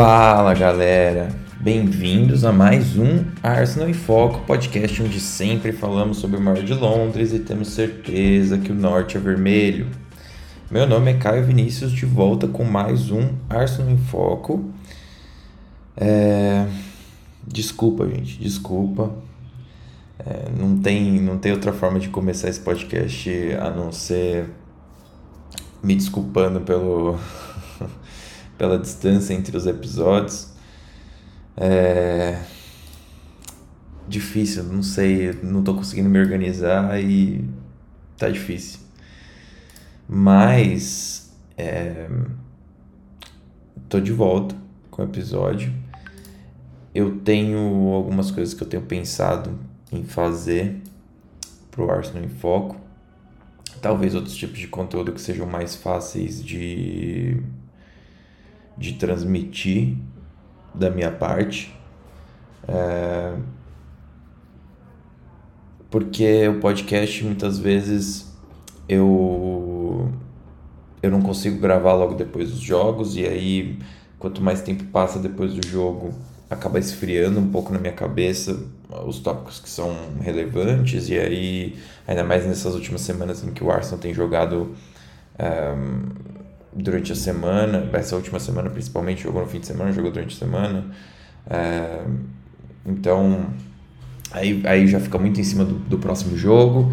Fala galera, bem-vindos a mais um Arsenal em Foco, podcast onde sempre falamos sobre o Mar de Londres e temos certeza que o norte é vermelho. Meu nome é Caio Vinícius, de volta com mais um Arsenal em Foco. É... Desculpa, gente, desculpa. É, não, tem, não tem outra forma de começar esse podcast a não ser me desculpando pelo pela distância entre os episódios. É difícil, não sei, não tô conseguindo me organizar e tá difícil. Mas é, tô de volta com o episódio. Eu tenho algumas coisas que eu tenho pensado em fazer pro Arsenal em Foco. Talvez outros tipos de conteúdo que sejam mais fáceis de de transmitir da minha parte. É... Porque o podcast muitas vezes eu eu não consigo gravar logo depois dos jogos e aí quanto mais tempo passa depois do jogo acaba esfriando um pouco na minha cabeça os tópicos que são relevantes e aí ainda mais nessas últimas semanas em que o Arsenal tem jogado um, durante a semana, essa última semana principalmente, jogou no fim de semana, jogou durante a semana. É, então, aí, aí já fica muito em cima do, do próximo jogo.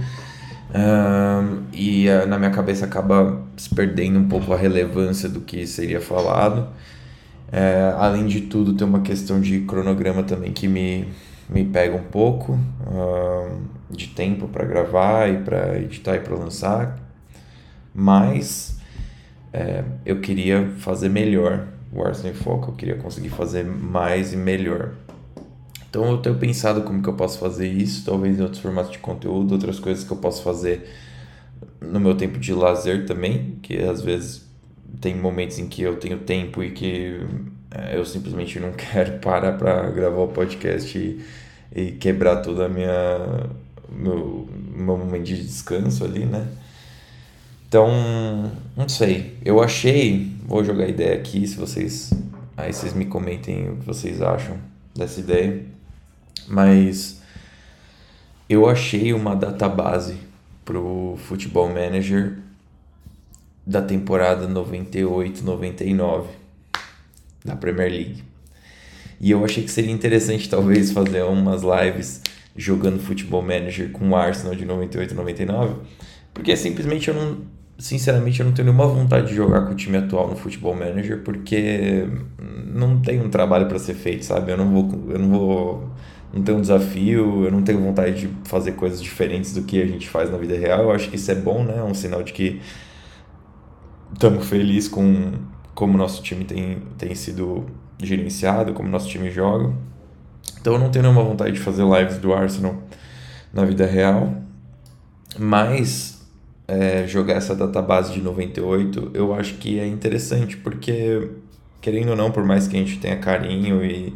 Um, e uh, na minha cabeça acaba se perdendo um pouco a relevância do que seria falado. É, além de tudo, tem uma questão de cronograma também que me, me pega um pouco uh, de tempo para gravar e para editar e para lançar. Mas é, eu queria fazer melhor o Arsenal em Foco, eu queria conseguir fazer mais e melhor. Então eu tenho pensado como que eu posso fazer isso, talvez em outros formatos de conteúdo, outras coisas que eu posso fazer no meu tempo de lazer também, que às vezes tem momentos em que eu tenho tempo e que é, eu simplesmente não quero parar para gravar o podcast e, e quebrar toda a minha meu, meu momento de descanso ali, né? Então, não sei. Eu achei, vou jogar a ideia aqui, se vocês. Aí vocês me comentem o que vocês acham dessa ideia. Mas eu achei uma database pro Futebol Manager da temporada 98-99 da Premier League. E eu achei que seria interessante talvez fazer umas lives jogando Futebol Manager com o Arsenal de 98 99, porque simplesmente eu não sinceramente, eu não tenho nenhuma vontade de jogar com o time atual no Futebol Manager porque não tem um trabalho para ser feito, sabe? Eu não vou, eu não vou, não tenho um desafio, eu não tenho vontade de fazer coisas diferentes do que a gente faz na vida real. Eu acho que isso é bom, né? É um sinal de que estamos felizes com como nosso time tem, tem sido gerenciado, como nosso time joga. Então eu não tenho nenhuma vontade de fazer lives do Arsenal na vida real, mas é, jogar essa database de 98, eu acho que é interessante, porque, querendo ou não, por mais que a gente tenha carinho e,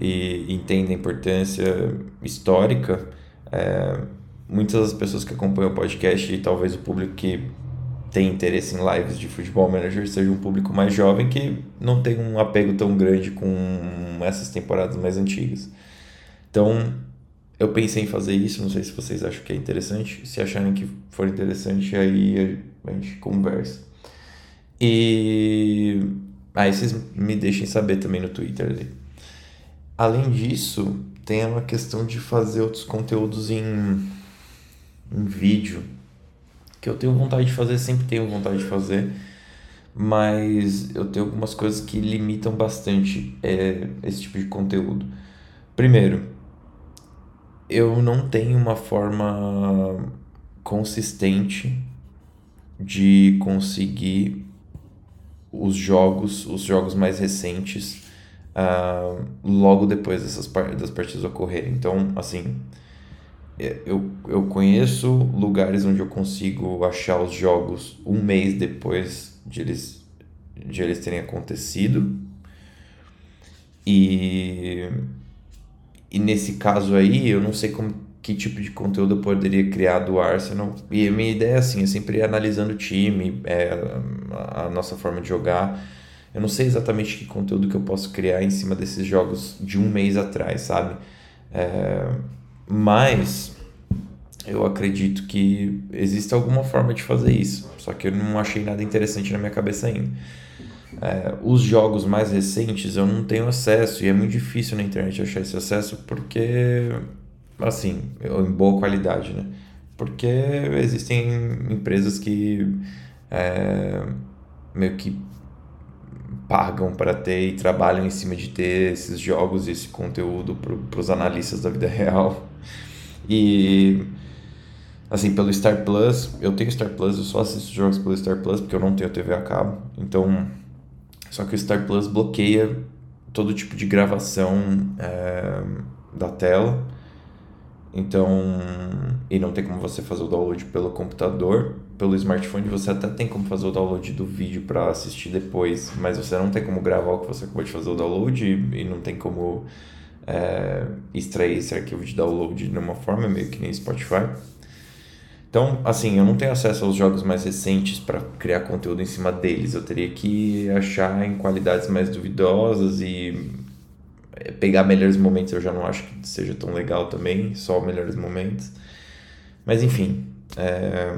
e entenda a importância histórica, é, muitas das pessoas que acompanham o podcast e talvez o público que tem interesse em lives de futebol manager seja um público mais jovem que não tem um apego tão grande com essas temporadas mais antigas. Então, eu pensei em fazer isso, não sei se vocês acham que é interessante. Se acharem que for interessante, aí a gente conversa. E aí vocês me deixem saber também no Twitter ali. Além disso, tem uma questão de fazer outros conteúdos em, em vídeo. Que eu tenho vontade de fazer, sempre tenho vontade de fazer. Mas eu tenho algumas coisas que limitam bastante é, esse tipo de conteúdo. Primeiro, eu não tenho uma forma consistente de conseguir os jogos, os jogos mais recentes, uh, logo depois dessas das partidas ocorrerem. Então, assim, é, eu, eu conheço lugares onde eu consigo achar os jogos um mês depois de eles, de eles terem acontecido. E e nesse caso aí, eu não sei como, que tipo de conteúdo eu poderia criar do Arsenal. E a minha ideia, assim, é sempre analisando o time, é, a nossa forma de jogar. Eu não sei exatamente que conteúdo que eu posso criar em cima desses jogos de um mês atrás, sabe? É, mas eu acredito que existe alguma forma de fazer isso, só que eu não achei nada interessante na minha cabeça ainda. É, os jogos mais recentes eu não tenho acesso e é muito difícil na internet achar esse acesso porque, assim, em boa qualidade, né? Porque existem empresas que é, meio que pagam para ter e trabalham em cima de ter esses jogos e esse conteúdo para os analistas da vida real. E assim, pelo Star Plus, eu tenho Star Plus, eu só assisto jogos pelo Star Plus porque eu não tenho TV a cabo. Então, só que o Star Plus bloqueia todo tipo de gravação é, da tela. Então, e não tem como você fazer o download pelo computador. Pelo smartphone você até tem como fazer o download do vídeo para assistir depois, mas você não tem como gravar o que você acabou de fazer o download e, e não tem como é, extrair esse arquivo de download de uma forma meio que nem Spotify. Então, assim, eu não tenho acesso aos jogos mais recentes para criar conteúdo em cima deles. Eu teria que achar em qualidades mais duvidosas e é, pegar melhores momentos. Eu já não acho que seja tão legal também, só melhores momentos. Mas, enfim, é...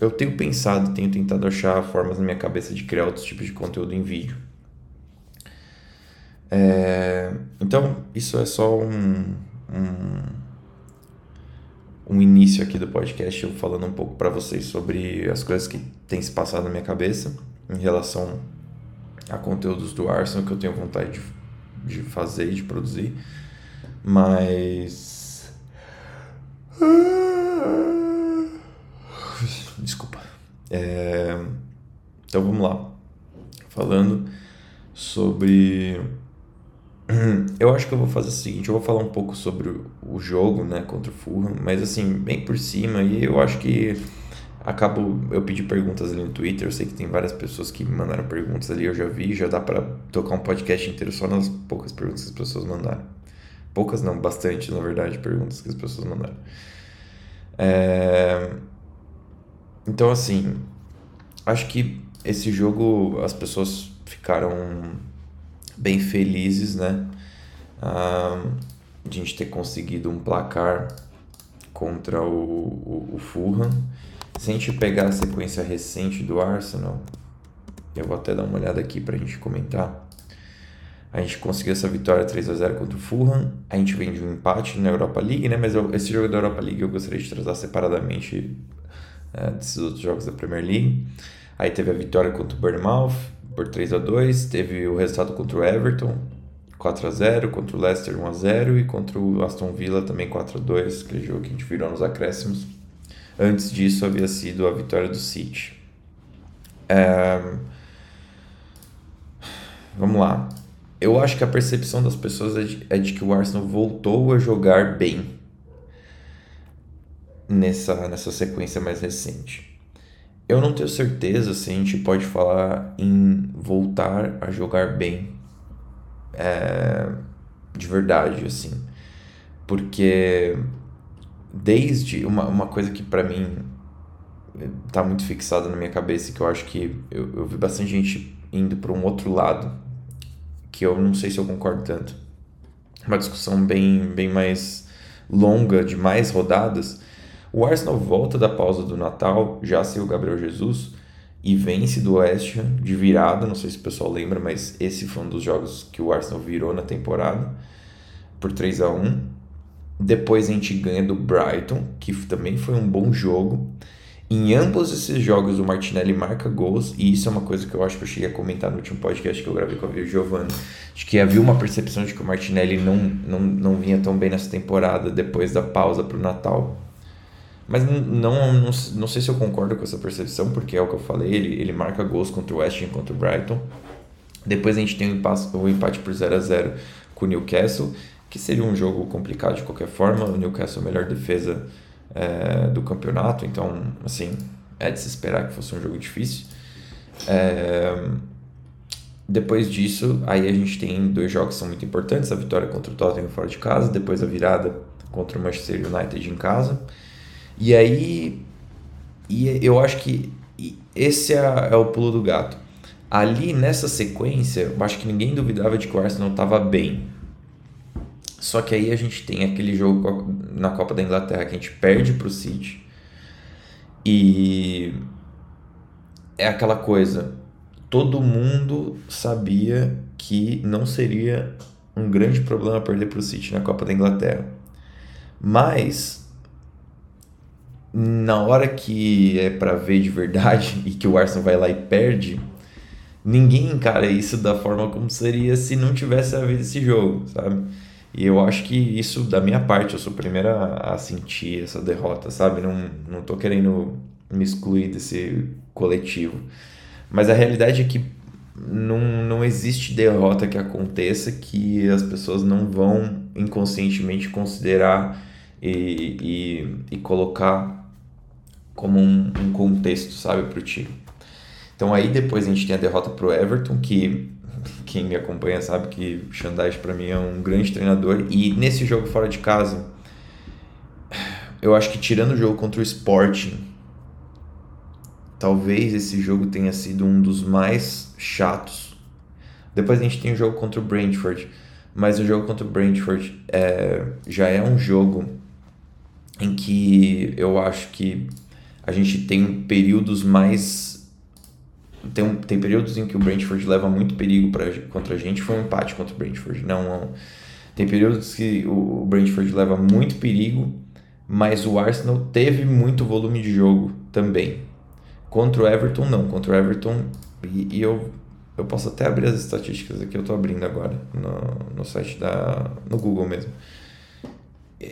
eu tenho pensado, tenho tentado achar formas na minha cabeça de criar outros tipos de conteúdo em vídeo. É... Então, isso é só um, um um início aqui do podcast, eu falando um pouco para vocês sobre as coisas que têm se passado na minha cabeça em relação a conteúdos do Arsenal que eu tenho vontade de, de fazer e de produzir. Mas. Desculpa. É... Então vamos lá. Falando sobre eu acho que eu vou fazer o seguinte, eu vou falar um pouco sobre o jogo, né, contra o Fulham, mas assim, bem por cima, e eu acho que acabo, eu pedi perguntas ali no Twitter, eu sei que tem várias pessoas que me mandaram perguntas ali, eu já vi, já dá para tocar um podcast inteiro só nas poucas perguntas que as pessoas mandaram. Poucas não, bastante, na verdade, perguntas que as pessoas mandaram. É... Então, assim, acho que esse jogo as pessoas ficaram bem felizes, né? Ah, de a gente ter conseguido um placar contra o, o, o Fulham. Se a gente pegar a sequência recente do Arsenal, eu vou até dar uma olhada aqui para a gente comentar. A gente conseguiu essa vitória 3 a 0 contra o Fulham. A gente vem de um empate na Europa League, né? Mas eu, esse jogo da Europa League eu gostaria de tratar separadamente é, desses outros jogos da Premier League. Aí teve a vitória contra o Bournemouth, por 3 a 2 Teve o resultado contra o Everton, 4 a 0 contra o Leicester 1 a 0 e contra o Aston Villa também 4 a 2 aquele jogo que a gente virou nos acréscimos. Antes disso havia sido a vitória do City. É... Vamos lá. Eu acho que a percepção das pessoas é de, é de, que o Arsenal voltou a jogar bem nessa, nessa sequência mais recente. Eu não tenho certeza se a gente pode falar em voltar a jogar bem é, de verdade, assim. Porque desde uma, uma coisa que para mim tá muito fixada na minha cabeça que eu acho que eu, eu vi bastante gente indo para um outro lado que eu não sei se eu concordo tanto. Uma discussão bem, bem mais longa, de mais rodadas, o Arsenal volta da pausa do Natal, já sem o Gabriel Jesus, e vence do West Ham de virada. Não sei se o pessoal lembra, mas esse foi um dos jogos que o Arsenal virou na temporada por 3 a 1 Depois a gente ganha do Brighton, que também foi um bom jogo. Em ambos esses jogos o Martinelli marca gols, e isso é uma coisa que eu acho que eu cheguei a comentar no último podcast que eu gravei com a Viu Giovanni, de que havia uma percepção de que o Martinelli não, não, não vinha tão bem nessa temporada depois da pausa para o Natal. Mas não, não, não, sei se eu concordo com essa percepção, porque é o que eu falei, ele, ele marca gols contra o West Ham contra o Brighton. Depois a gente tem o empate, empate por 0 a 0 com o Newcastle, que seria um jogo complicado de qualquer forma. O Newcastle é a melhor defesa é, do campeonato, então, assim, é de se esperar que fosse um jogo difícil. É, depois disso, aí a gente tem dois jogos que são muito importantes: a vitória contra o Tottenham fora de casa, depois a virada contra o Manchester United em casa. E aí, e eu acho que esse é, é o pulo do gato. Ali nessa sequência, eu acho que ninguém duvidava de que o Arsenal estava bem. Só que aí a gente tem aquele jogo na Copa da Inglaterra que a gente perde para o City. E é aquela coisa, todo mundo sabia que não seria um grande problema perder para o City na Copa da Inglaterra. Mas na hora que é para ver de verdade e que o Arsenal vai lá e perde, ninguém encara isso da forma como seria se não tivesse havido esse jogo, sabe? E eu acho que isso, da minha parte, eu sou o primeiro a, a sentir essa derrota, sabe? Não, não tô querendo me excluir desse coletivo. Mas a realidade é que não, não existe derrota que aconteça que as pessoas não vão inconscientemente considerar e, e, e colocar como um, um contexto, sabe, para o time. Então aí depois a gente tem a derrota para o Everton, que quem me acompanha sabe que Xandais para mim é um grande treinador. E nesse jogo fora de casa, eu acho que tirando o jogo contra o Sporting, talvez esse jogo tenha sido um dos mais chatos. Depois a gente tem o jogo contra o Brentford, mas o jogo contra o Brentford é, já é um jogo em que eu acho que a gente tem períodos mais. Tem, tem períodos em que o Brentford leva muito perigo pra, contra a gente. Foi um empate contra o Brentford. Não, tem períodos que o Brentford leva muito perigo, mas o Arsenal teve muito volume de jogo também. Contra o Everton, não. Contra o Everton, e, e eu, eu posso até abrir as estatísticas aqui, eu estou abrindo agora no, no site da. no Google mesmo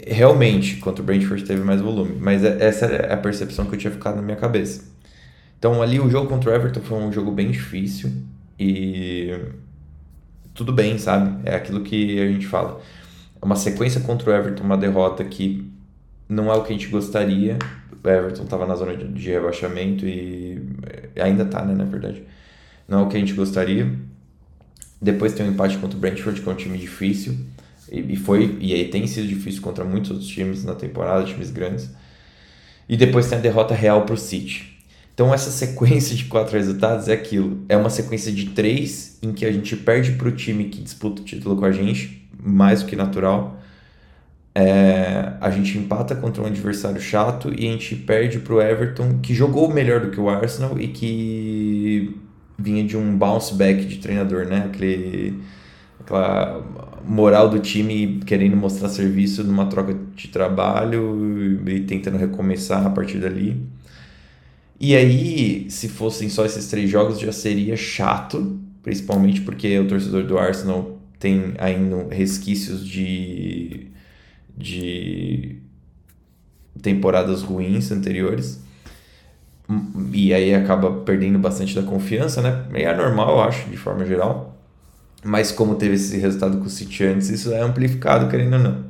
realmente, contra o Brentford teve mais volume. Mas é, essa é a percepção que eu tinha ficado na minha cabeça. Então ali o jogo contra o Everton foi um jogo bem difícil e tudo bem, sabe? É aquilo que a gente fala. Uma sequência contra o Everton, uma derrota que não é o que a gente gostaria. O Everton estava na zona de rebaixamento e ainda está, né, na verdade. Não é o que a gente gostaria. Depois tem um empate contra o Brentford, que é um time difícil. E, foi e aí tem sido difícil contra muitos outros times na temporada, times grandes. E depois tem a derrota real para o City. Então essa sequência de quatro resultados é aquilo. É uma sequência de três em que a gente perde para o time que disputa o título com a gente, mais do que natural. É, a gente empata contra um adversário chato e a gente perde para o Everton, que jogou melhor do que o Arsenal e que vinha de um bounce back de treinador, né? Aquele, aquela moral do time querendo mostrar serviço numa troca de trabalho e tentando recomeçar a partir dali. E aí, se fossem só esses três jogos, já seria chato, principalmente porque o torcedor do Arsenal tem ainda resquícios de, de temporadas ruins anteriores. E aí acaba perdendo bastante da confiança, né? É normal, eu acho, de forma geral. Mas como teve esse resultado com o City antes, isso é amplificado, querendo ou não.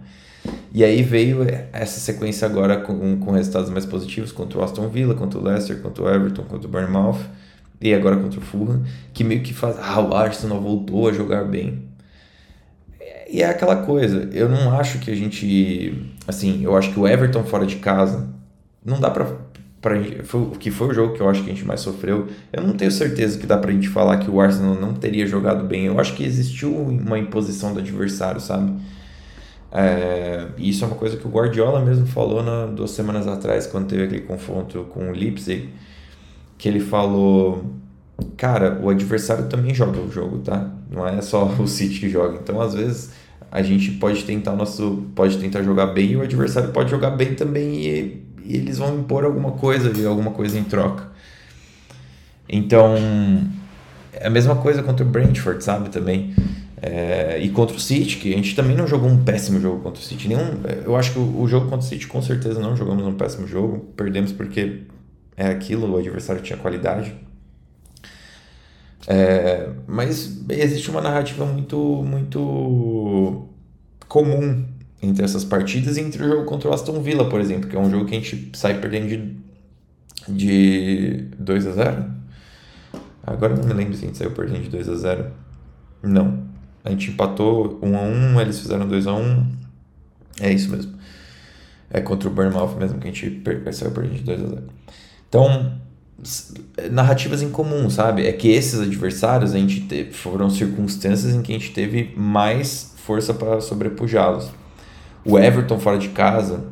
E aí veio essa sequência agora com, com resultados mais positivos contra o Aston Villa, contra o Leicester, contra o Everton, contra o Bournemouth e agora contra o Fulham, que meio que faz, ah, o Arsenal voltou a jogar bem. E é aquela coisa, eu não acho que a gente, assim, eu acho que o Everton fora de casa não dá para pra, foi, que foi o jogo que eu acho que a gente mais sofreu. Eu não tenho certeza que dá pra gente falar que o Arsenal não teria jogado bem. Eu acho que existiu uma imposição do adversário, sabe? É, isso é uma coisa que o Guardiola mesmo falou na, duas semanas atrás, quando teve aquele confronto com o Leipzig, que ele falou, cara, o adversário também joga o jogo, tá? Não é só o City que joga. Então, às vezes, a gente pode tentar nosso, pode tentar jogar bem e o adversário pode jogar bem também e e eles vão impor alguma coisa e alguma coisa em troca. Então, é a mesma coisa contra o Brentford, sabe, também. É, e contra o City, que a gente também não jogou um péssimo jogo contra o City. Nenhum, eu acho que o, o jogo contra o City com certeza não jogamos um péssimo jogo. Perdemos porque é aquilo, o adversário tinha qualidade. É, mas existe uma narrativa muito, muito comum entre essas partidas e entre o jogo contra o Aston Villa, por exemplo, que é um jogo que a gente sai perdendo de, de 2 a 0 Agora não me lembro se a gente saiu perdendo de 2 a 0 Não. A gente empatou 1 a 1 eles fizeram 2 a 1 É isso mesmo. É contra o Bournemouth mesmo que a gente per saiu perdendo de 2 a 0 Então, narrativas em comum, sabe? É que esses adversários a gente teve, foram circunstâncias em que a gente teve mais força para sobrepujá-los. O Everton fora de casa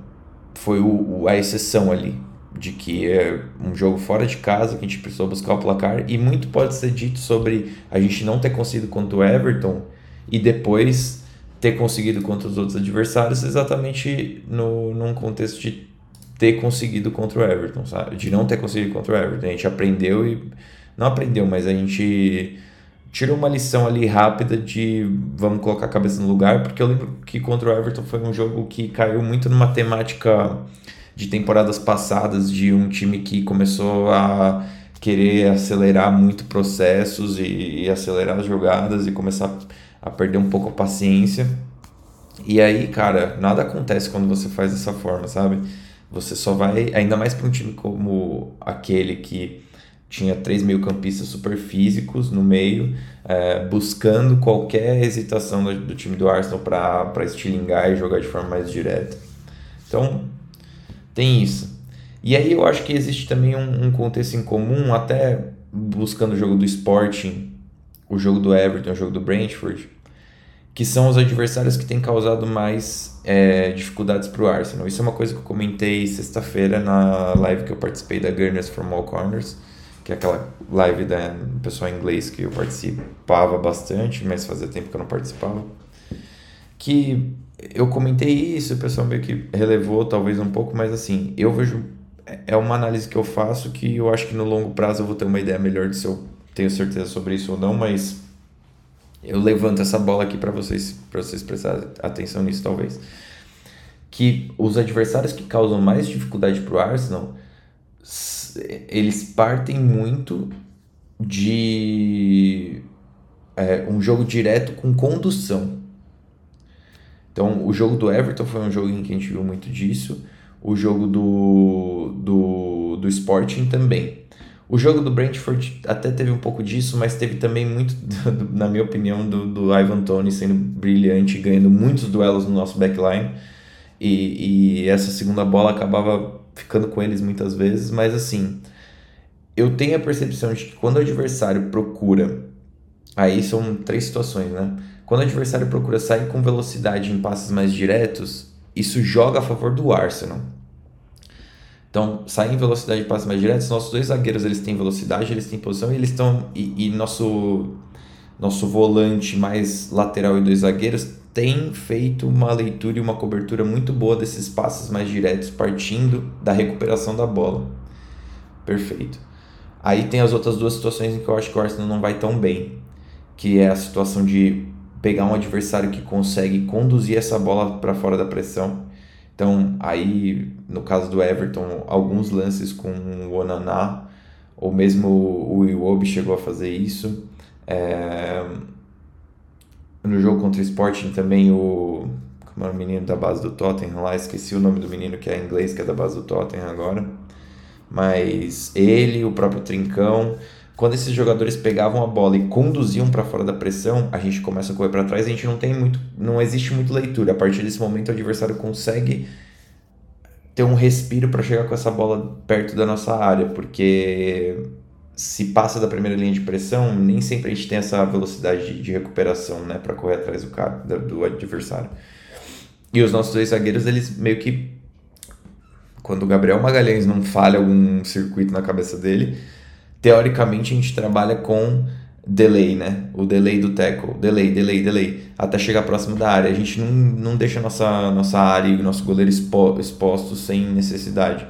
foi o, o, a exceção ali, de que é um jogo fora de casa que a gente precisou buscar o placar e muito pode ser dito sobre a gente não ter conseguido contra o Everton e depois ter conseguido contra os outros adversários exatamente no, num contexto de ter conseguido contra o Everton, sabe? De não ter conseguido contra o Everton. A gente aprendeu e. Não aprendeu, mas a gente tirou uma lição ali rápida de vamos colocar a cabeça no lugar, porque eu lembro que contra o Everton foi um jogo que caiu muito numa temática de temporadas passadas de um time que começou a querer acelerar muito processos e, e acelerar as jogadas e começar a perder um pouco a paciência. E aí, cara, nada acontece quando você faz dessa forma, sabe? Você só vai, ainda mais para um time como aquele que tinha três meio-campistas super físicos no meio, é, buscando qualquer hesitação do, do time do Arsenal para estilingar e jogar de forma mais direta. Então, tem isso. E aí eu acho que existe também um, um contexto em comum, até buscando o jogo do Sporting, o jogo do Everton, o jogo do Brentford, que são os adversários que têm causado mais é, dificuldades para o Arsenal. Isso é uma coisa que eu comentei sexta-feira na live que eu participei da Gunners from All Corners, que é aquela live da pessoal em inglês que eu participava bastante, mas fazia tempo que eu não participava. Que eu comentei isso, o pessoal meio que relevou talvez um pouco, mas assim, eu vejo. É uma análise que eu faço que eu acho que no longo prazo eu vou ter uma ideia melhor de se eu tenho certeza sobre isso ou não, mas eu levanto essa bola aqui para vocês, para vocês prestarem atenção nisso talvez. Que os adversários que causam mais dificuldade para o Arsenal, eles partem muito de é, um jogo direto com condução. Então, o jogo do Everton foi um jogo em que a gente viu muito disso. O jogo do, do, do Sporting também. O jogo do Brentford até teve um pouco disso, mas teve também muito, na minha opinião, do, do Ivan Tony sendo brilhante, ganhando muitos duelos no nosso backline. E, e essa segunda bola acabava ficando com eles muitas vezes, mas assim, eu tenho a percepção de que quando o adversário procura, aí são três situações, né? Quando o adversário procura sair com velocidade em passes mais diretos, isso joga a favor do Arsenal. Então, sair em velocidade de passes mais diretos, nossos dois zagueiros eles têm velocidade, eles têm posição e eles estão. E, e, nosso, nosso volante mais lateral e dois zagueiros tem feito uma leitura e uma cobertura muito boa desses passes mais diretos, partindo da recuperação da bola. Perfeito. Aí tem as outras duas situações em que eu acho que o Arsenal não vai tão bem, que é a situação de pegar um adversário que consegue conduzir essa bola para fora da pressão então, aí, no caso do Everton, alguns lances com o Onaná, ou mesmo o Iwobi chegou a fazer isso. É... No jogo contra o Sporting também o... Como era o menino da base do Tottenham lá, esqueci o nome do menino que é inglês, que é da base do Tottenham agora. Mas ele, o próprio Trincão, quando esses jogadores pegavam a bola e conduziam para fora da pressão, a gente começa a correr para trás, a gente não tem muito, não existe muito leitura. A partir desse momento o adversário consegue ter um respiro para chegar com essa bola perto da nossa área, porque se passa da primeira linha de pressão, nem sempre a gente tem essa velocidade de, de recuperação, né, para correr atrás do cara, do adversário. E os nossos dois zagueiros, eles meio que quando o Gabriel Magalhães não falha algum circuito na cabeça dele, teoricamente a gente trabalha com delay, né? O delay do tackle, delay, delay, delay, até chegar próximo da área. A gente não, não deixa nossa, nossa área e nosso goleiro expo, exposto sem necessidade.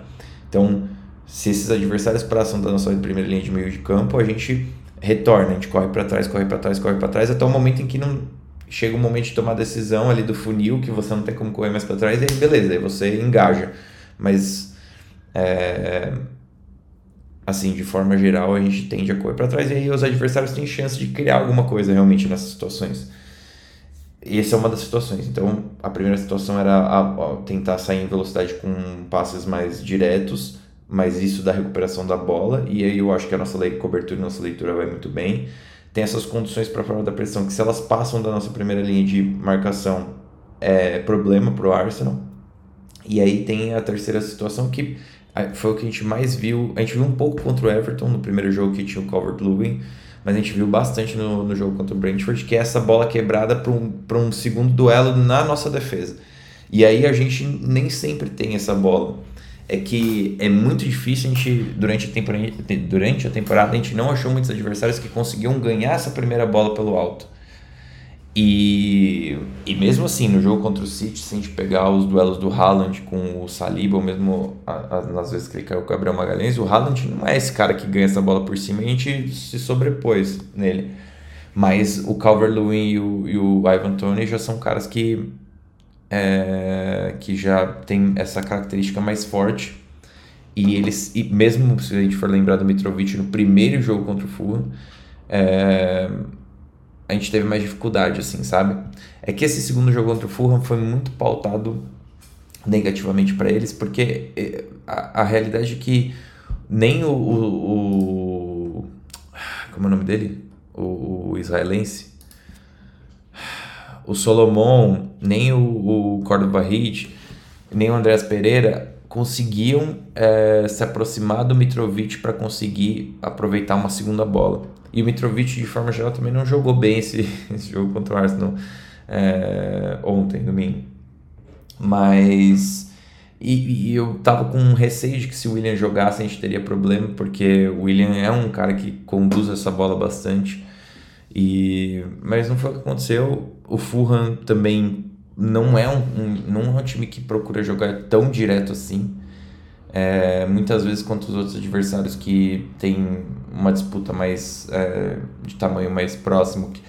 Então, se esses adversários passam da nossa primeira linha de meio de campo, a gente retorna, a gente corre para trás, corre para trás, corre para trás, até o momento em que não chega o momento de tomar a decisão ali do funil, que você não tem como correr mais para trás, e aí beleza, aí você engaja. Mas é, assim, de forma geral, a gente tende a correr para trás e aí os adversários têm chance de criar alguma coisa realmente nessas situações. E essa é uma das situações. Então, a primeira situação era a, a, tentar sair em velocidade com passes mais diretos, mas isso da recuperação da bola. E aí eu acho que a nossa cobertura e nossa leitura vai muito bem. Tem essas condições para fora da pressão que, se elas passam da nossa primeira linha de marcação, é problema para o Arsenal. E aí tem a terceira situação que foi o que a gente mais viu. A gente viu um pouco contra o Everton no primeiro jogo que tinha o Calvert-Lewin, mas a gente viu bastante no, no jogo contra o Brentford, que é essa bola quebrada para um, um segundo duelo na nossa defesa. E aí a gente nem sempre tem essa bola. É que é muito difícil a gente, durante a, temporada, durante a temporada, a gente não achou muitos adversários que conseguiam ganhar essa primeira bola pelo alto. E, e mesmo assim, no jogo contra o City, se a gente pegar os duelos do Haaland com o Saliba, ou mesmo nas vezes que ele caiu com o Gabriel Magalhães, o Haaland não é esse cara que ganha essa bola por cima e a gente se sobrepôs nele. Mas o Calvert-Lewin e o, e o Ivan Tony já são caras que, é, que já tem essa característica mais forte. E eles, e mesmo se a gente for lembrar do Mitrovic no primeiro jogo contra o Fulham, é, a gente teve mais dificuldade, assim, sabe? É que esse segundo jogo contra o Fulham foi muito pautado negativamente para eles, porque eh, a, a realidade é que nem o, o, o, como é o nome dele? O, o israelense, o Solomon, nem o, o Córdoba nem o Andrés Pereira conseguiam é, se aproximar do Mitrovic para conseguir aproveitar uma segunda bola. E o Mitrovic, de forma geral, também não jogou bem esse, esse jogo contra o Arsenal é, ontem, domingo. Mas. E, e, eu tava com receio de que se o William jogasse a gente teria problema, porque o William é um cara que conduz essa bola bastante. E, mas não foi o que aconteceu. O Fulham também não é um, um, não é um time que procura jogar tão direto assim. É, muitas vezes contra os outros adversários que tem uma disputa mais é, de tamanho mais próximo que,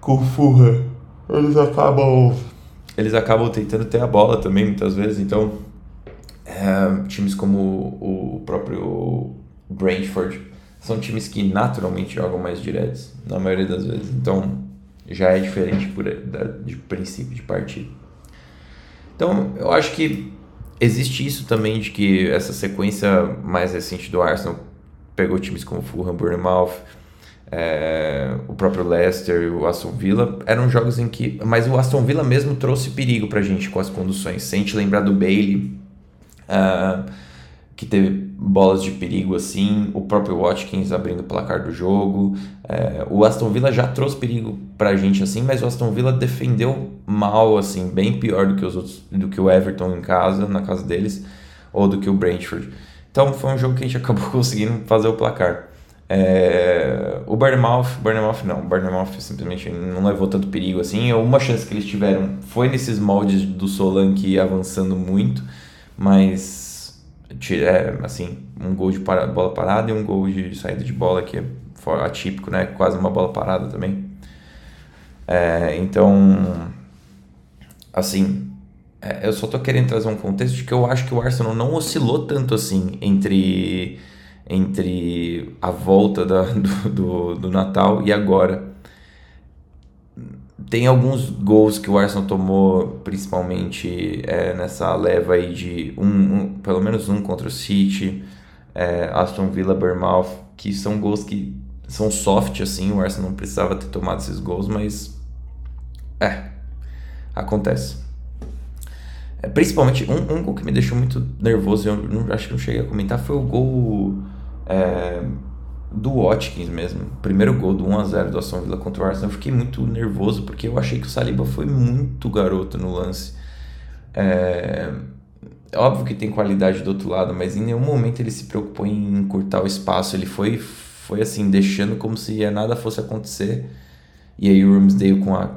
com o Fulham, eles acabam eles acabam tentando ter a bola também muitas vezes então é, times como o, o próprio Brentford são times que naturalmente jogam mais diretos na maioria das vezes então já é diferente por, da, de princípio de partida. Então eu acho que existe isso também de que essa sequência mais recente do Arsenal pegou times como Fulham, Bournemouth, é, o próprio Leicester e o Aston Villa. Eram jogos em que mas o Aston Villa mesmo trouxe perigo pra gente com as conduções. Se a gente lembrar do Bailey uh, que teve bolas de perigo assim, o próprio Watkins abrindo o placar do jogo. É, o Aston Villa já trouxe perigo pra gente assim, mas o Aston Villa defendeu mal assim, bem pior do que os outros, do que o Everton em casa, na casa deles, ou do que o Brentford. Então foi um jogo que a gente acabou conseguindo fazer o placar. É, o Bournemouth, Bournemouth não, o simplesmente não levou tanto perigo assim. Uma chance que eles tiveram foi nesses moldes do Solanke avançando muito, mas é, assim, um gol de para, bola parada e um gol de saída de bola que é atípico, né? Quase uma bola parada também. É, então, assim, é, eu só tô querendo trazer um contexto de que eu acho que o Arsenal não oscilou tanto assim entre, entre a volta da, do, do, do Natal e agora tem alguns gols que o Arsenal tomou, principalmente é, nessa leva aí de um, um, pelo menos um contra o City, é, Aston Villa, Bournemouth, que são gols que são soft assim, o Arsenal não precisava ter tomado esses gols, mas é, acontece. É, principalmente um, um gol que me deixou muito nervoso, eu não, acho que não cheguei a comentar, foi o gol é, do Watkins mesmo. Primeiro gol do 1x0 do Aston Villa contra o Arsenal. Eu fiquei muito nervoso porque eu achei que o Saliba foi muito garoto no lance. É... Óbvio que tem qualidade do outro lado, mas em nenhum momento ele se preocupou em encurtar o espaço. Ele foi, foi assim, deixando como se nada fosse acontecer. E aí o Ramsdale com a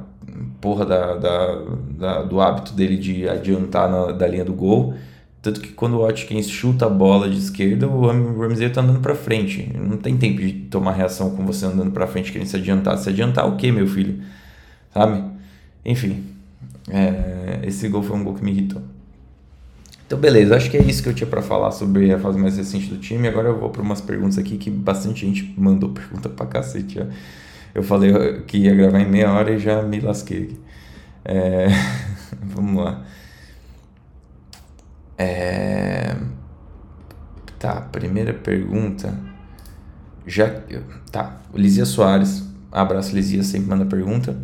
porra da, da, da do hábito dele de adiantar na, da linha do gol tanto que quando o Watkins chuta a bola de esquerda, o Ramsey tá andando para frente. Não tem tempo de tomar reação com você andando para frente querendo se adiantar. Se adiantar o quê, meu filho? Sabe? Enfim, é, esse gol foi um gol que me irritou. Então, beleza, acho que é isso que eu tinha para falar sobre a fase mais recente do time. Agora eu vou para umas perguntas aqui que bastante gente mandou pergunta pra cacete. Eu falei que ia gravar em meia hora e já me lasquei. É, vamos lá. É... Tá, primeira pergunta. Já tá, Lizia Soares, abraço Lizia, sempre manda pergunta.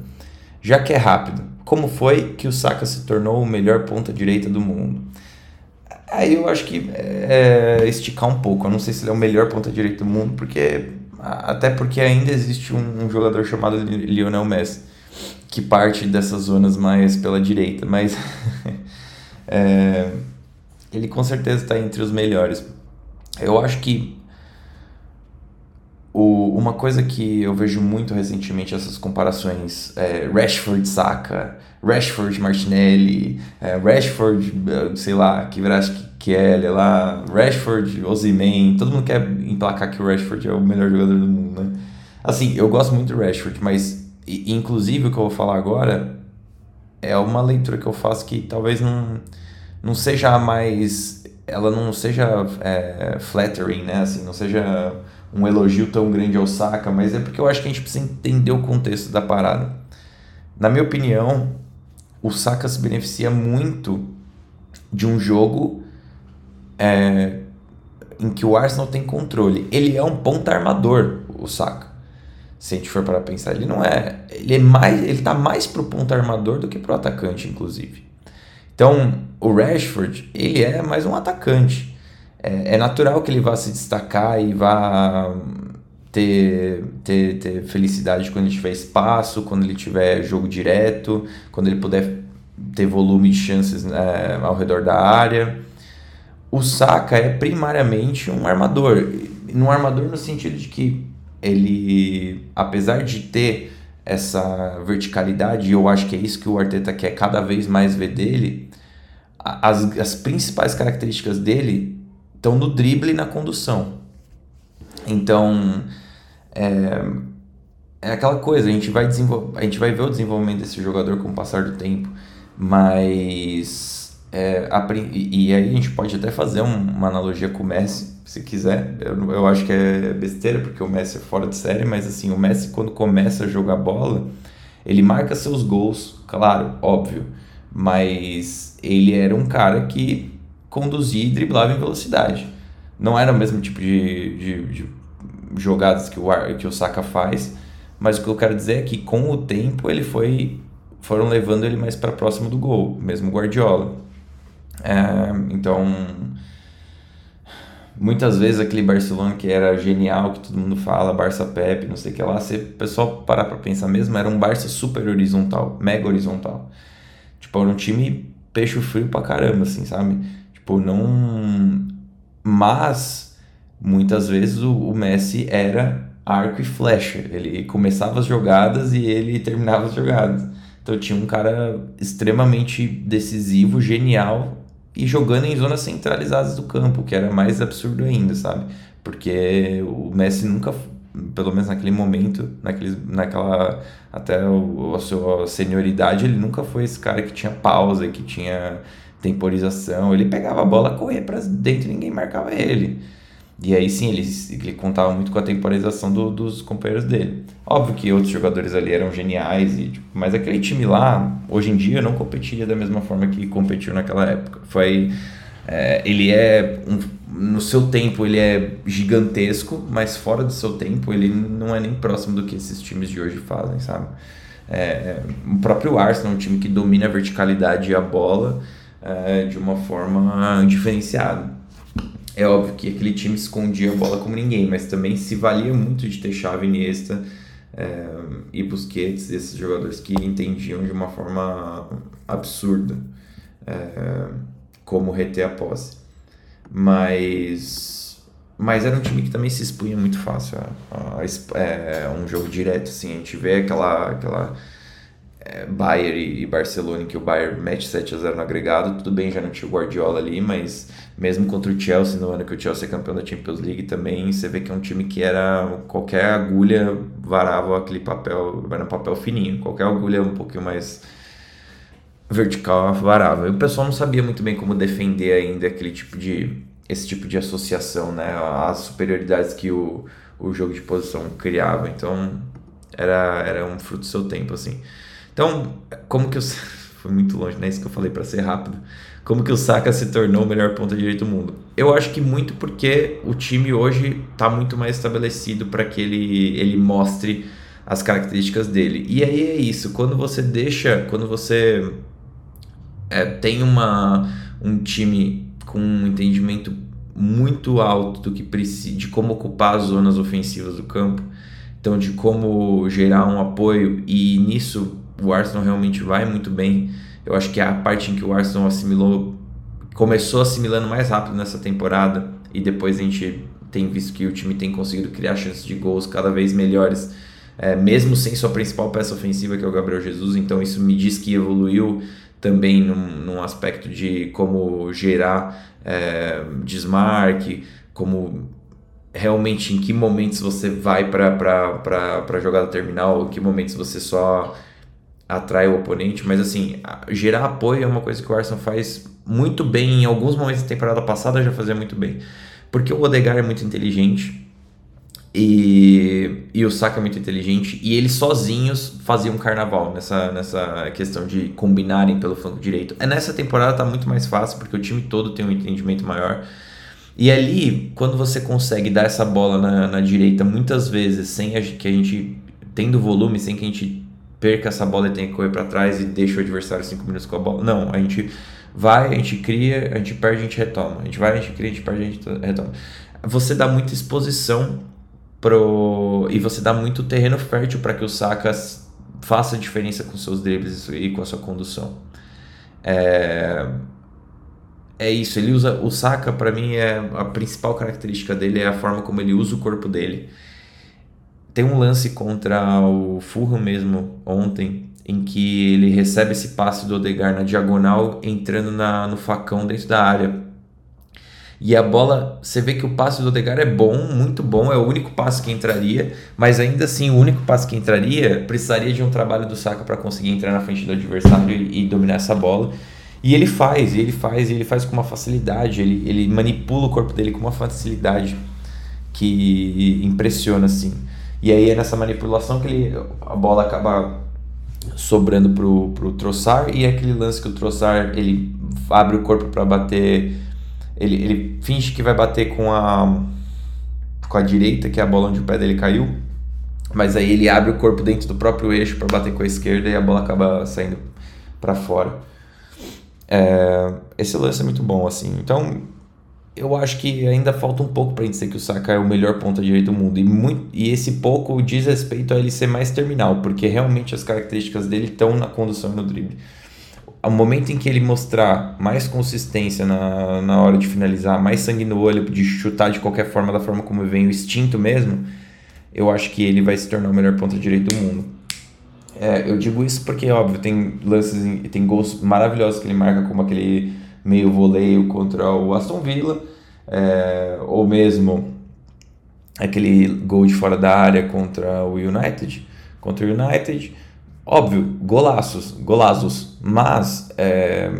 Já que é rápido, como foi que o Saka se tornou o melhor ponta direita do mundo? Aí eu acho que é, é esticar um pouco. Eu não sei se ele é o melhor ponta direito do mundo, porque até porque ainda existe um, um jogador chamado Lionel Messi que parte dessas zonas mais pela direita, mas é, ele com certeza está entre os melhores. Eu acho que o, uma coisa que eu vejo muito recentemente essas comparações é, Rashford Saka, Rashford Martinelli, é, Rashford, sei lá, que Kelly lá, Rashford, Ozyman, todo mundo quer emplacar que o Rashford é o melhor jogador do mundo, né? Assim, eu gosto muito do Rashford, mas inclusive o que eu vou falar agora é uma leitura que eu faço que talvez não, não seja mais ela não seja é, flattering, né? Assim, não seja um elogio tão grande ao Saka, mas é porque eu acho que a gente precisa entender o contexto da parada. Na minha opinião, o Saka se beneficia muito de um jogo é, em que o Arsenal tem controle. Ele é um ponta armador, o Saka. Se a gente for para pensar, ele não é, ele é mais, ele tá mais pro ponta armador do que pro atacante, inclusive. Então, o Rashford, ele é mais um atacante é, é natural que ele vá se destacar e vá ter, ter, ter felicidade quando ele tiver espaço, quando ele tiver jogo direto, quando ele puder ter volume de chances né, ao redor da área. O Saka é primariamente um armador. Um armador no sentido de que ele, apesar de ter essa verticalidade, e eu acho que é isso que o Arteta quer cada vez mais ver dele, as, as principais características dele estão no drible e na condução. Então, é, é aquela coisa, a gente, vai a gente vai ver o desenvolvimento desse jogador com o passar do tempo, mas. É, a, e, e, aí a gente pode até fazer um, uma analogia com o Messi, se quiser. Eu, eu acho que é besteira, porque o Messi é fora de série, mas assim, o Messi quando começa a jogar bola, ele marca seus gols, claro, óbvio, mas ele era um cara que conduzia e driblava em velocidade. Não era o mesmo tipo de, de, de jogadas que o, que o Saka faz, mas o que eu quero dizer é que com o tempo ele foi foram levando ele mais para próximo do gol, mesmo Guardiola. É, então, muitas vezes aquele Barcelona que era genial, que todo mundo fala, Barça Pepe, não sei o que lá, se o pessoal parar para pensar mesmo, era um Barça super horizontal, mega horizontal. Tipo, era um time peixe frio pra caramba, assim, sabe? Tipo, não. Mas, muitas vezes o, o Messi era arco e flecha. Ele começava as jogadas e ele terminava as jogadas. Então tinha um cara extremamente decisivo, genial e jogando em zonas centralizadas do campo, que era mais absurdo ainda, sabe? Porque o Messi nunca, pelo menos naquele momento, naquele, naquela até o, a sua senioridade, ele nunca foi esse cara que tinha pausa, que tinha temporização. Ele pegava a bola, corria para dentro e ninguém marcava ele. E aí sim, ele, ele contava muito com a temporização do, dos companheiros dele. Óbvio que outros jogadores ali eram geniais, e, tipo, mas aquele time lá, hoje em dia, não competia da mesma forma que competiu naquela época. Foi, é, ele é, um, no seu tempo, ele é gigantesco, mas fora do seu tempo, ele não é nem próximo do que esses times de hoje fazem, sabe? É, o próprio Arsenal é um time que domina a verticalidade e a bola, é, de uma forma diferenciada. É óbvio que aquele time escondia a bola como ninguém, mas também se valia muito de ter Xavi, Iniesta é, e Busquets, esses jogadores que entendiam de uma forma absurda é, como reter a posse. Mas mas era um time que também se expunha muito fácil a, a, é, um jogo direto, assim, a gente vê aquela, aquela Bayern e, Barcelona, que o Bayern mete 7 a 0 no agregado, tudo bem, já não tinha o Guardiola ali, mas mesmo contra o Chelsea, no ano que o Chelsea é campeão da Champions League também, você vê que é um time que era, qualquer agulha varava aquele papel, era um papel fininho, qualquer agulha um pouquinho mais vertical varava. E o pessoal não sabia muito bem como defender ainda aquele tipo de, esse tipo de associação, né, as superioridades que o, o jogo de posição criava, então era, era um fruto do seu tempo, assim. Então, como que o. Foi muito longe, né? Isso que eu falei para ser rápido. Como que o Saka se tornou o melhor ponta direito do mundo? Eu acho que muito porque o time hoje está muito mais estabelecido para que ele, ele mostre as características dele. E aí é isso, quando você deixa, quando você é, tem uma, um time com um entendimento muito alto do que precisa, de como ocupar as zonas ofensivas do campo, então de como gerar um apoio e nisso o Arsenal realmente vai muito bem. Eu acho que é a parte em que o Arsenal assimilou, começou assimilando mais rápido nessa temporada e depois a gente tem visto que o time tem conseguido criar chances de gols cada vez melhores, é, mesmo sem sua principal peça ofensiva que é o Gabriel Jesus. Então isso me diz que evoluiu também num, num aspecto de como gerar é, desmarque, como realmente em que momentos você vai para a jogada terminal, em que momentos você só atrai o oponente, mas assim, gerar apoio é uma coisa que o Arsenal faz muito bem, em alguns momentos da temporada passada já fazia muito bem, porque o Odegar é muito inteligente, e, e o Saka é muito inteligente. E eles sozinhos faziam um carnaval nessa, nessa questão de combinarem pelo flanco direito. É nessa temporada tá muito mais fácil, porque o time todo tem um entendimento maior. E ali, quando você consegue dar essa bola na, na direita muitas vezes, sem a, que a gente tendo volume, sem que a gente perca essa bola e tenha que correr para trás e deixa o adversário 5 minutos com a bola. Não, a gente vai, a gente cria, a gente perde, a gente retoma. A gente vai, a gente cria, a gente perde, a gente retoma. Você dá muita exposição pro e você dá muito terreno fértil para que o Saka faça diferença com seus dribles e com a sua condução. É, é isso, ele usa o Saka para mim é a principal característica dele é a forma como ele usa o corpo dele. Tem um lance contra o Fulham mesmo ontem em que ele recebe esse passe do Odegar na diagonal entrando na, no facão dentro da área e a bola, você vê que o passe do Odegaard é bom, muito bom, é o único passe que entraria, mas ainda assim o único passe que entraria precisaria de um trabalho do Saka para conseguir entrar na frente do adversário e, e, dominar essa bola. E ele faz, e ele faz, e ele faz com uma facilidade, ele, ele manipula o corpo dele com uma facilidade que impressiona assim. E aí é nessa manipulação que ele, a bola acaba sobrando pro, pro Troçar e é aquele lance que o Troçar ele abre o corpo para bater ele, ele finge que vai bater com a, com a direita, que é a bola onde o pé dele caiu. Mas aí ele abre o corpo dentro do próprio eixo para bater com a esquerda e a bola acaba saindo para fora. É, esse lance é muito bom, assim. Então, eu acho que ainda falta um pouco para gente dizer que o Saka é o melhor ponta direito do mundo. E, muito, e esse pouco diz respeito a ele ser mais terminal, porque realmente as características dele estão na condução e no drible ao momento em que ele mostrar mais consistência na, na hora de finalizar, mais sangue no olho, de chutar de qualquer forma, da forma como vem o instinto mesmo, eu acho que ele vai se tornar o melhor ponta direito do mundo. É, eu digo isso porque, óbvio, tem lances, tem gols maravilhosos que ele marca, como aquele meio voleio contra o Aston Villa, é, ou mesmo aquele gol de fora da área contra o United. Contra o United Óbvio, golaços, golaços, mas é,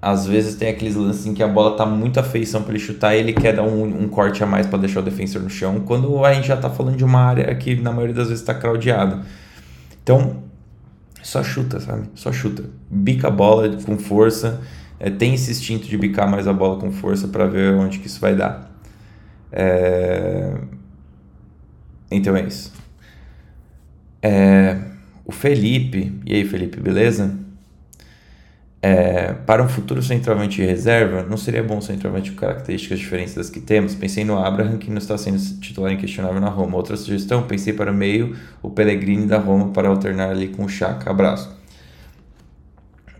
às vezes tem aqueles lances em que a bola tá muito afeição para ele chutar e ele quer dar um, um corte a mais para deixar o defensor no chão, quando a gente já tá falando de uma área que na maioria das vezes está craudiada. Então, só chuta, sabe? Só chuta. Bica a bola com força, é, tem esse instinto de bicar mais a bola com força para ver onde que isso vai dar. É... Então é isso. É... O Felipe, e aí Felipe, beleza? É, para um futuro centralmente de reserva, não seria bom centralmente com características diferentes das que temos? Pensei no Abraham, que não está sendo titular inquestionável na Roma. Outra sugestão, pensei para o meio o Pellegrini da Roma para alternar ali com o Chaka. Abraço.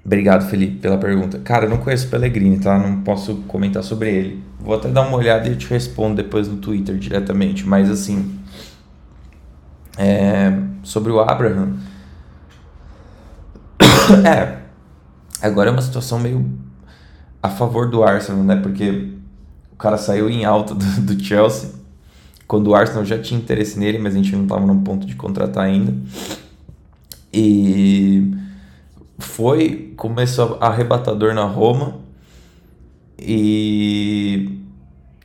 Obrigado, Felipe, pela pergunta. Cara, eu não conheço o Pellegrini, tá? Não posso comentar sobre ele. Vou até dar uma olhada e te respondo depois no Twitter diretamente. Mas assim, é, sobre o Abraham, é. Agora é uma situação meio a favor do Arsenal, né? Porque o cara saiu em alta do, do Chelsea, quando o Arsenal já tinha interesse nele, mas a gente não estava no ponto de contratar ainda. E foi, começou arrebatador na Roma. E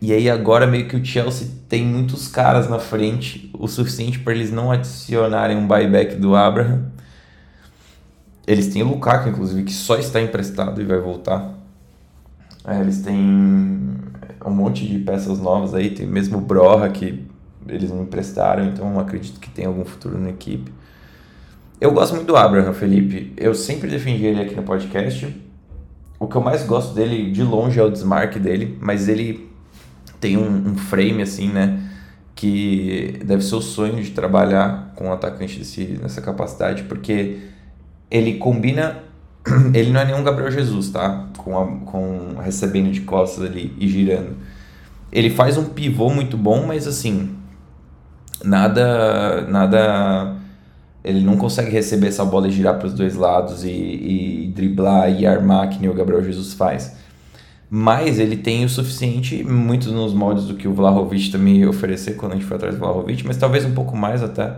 e aí agora meio que o Chelsea tem muitos caras na frente, o suficiente para eles não adicionarem um buyback do Abraham eles têm o Lukaku, inclusive, que só está emprestado e vai voltar. É, eles têm um monte de peças novas aí, tem mesmo o Broha que eles não emprestaram, então acredito que tem algum futuro na equipe. Eu gosto muito do Abraham, Felipe. Eu sempre defendi ele aqui no podcast. o que eu mais gosto dele, de longe, é o desmarque dele, mas ele tem um, um frame, assim, né? Que deve ser o sonho de trabalhar com um atacante desse, nessa capacidade, porque ele combina. Ele não é nenhum Gabriel Jesus, tá? Com, a, com recebendo de costas ali e girando. Ele faz um pivô muito bom, mas assim. Nada. Nada ele não consegue receber essa bola e girar para os dois lados e, e, driblar e armar que nem o Gabriel Jesus faz. Mas ele tem o suficiente, muito nos moldes do que o Vlahovic também oferecer quando a gente foi atrás do Vlahovic, mas talvez um pouco mais até,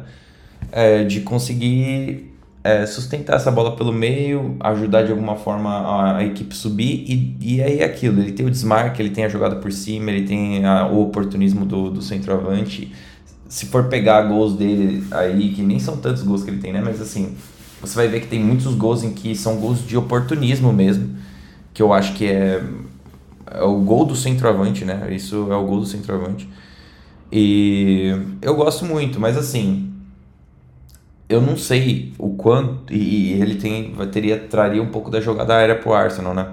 é, de conseguir é, sustentar essa bola pelo meio, ajudar de alguma forma a, equipe subir e, e aí é aquilo, ele tem o desmarque, ele tem a jogada por cima, ele tem a, o oportunismo do, do centroavante, se for pegar gols dele aí, que nem são tantos gols que ele tem, né? Mas assim, você vai ver que tem muitos gols em que são gols de oportunismo mesmo, que eu acho que é, é o gol do centroavante, né? Isso é o gol do centroavante. E eu gosto muito, mas assim, eu não sei o quanto e ele tem teria traria um pouco da jogada aérea pro Arsenal, né?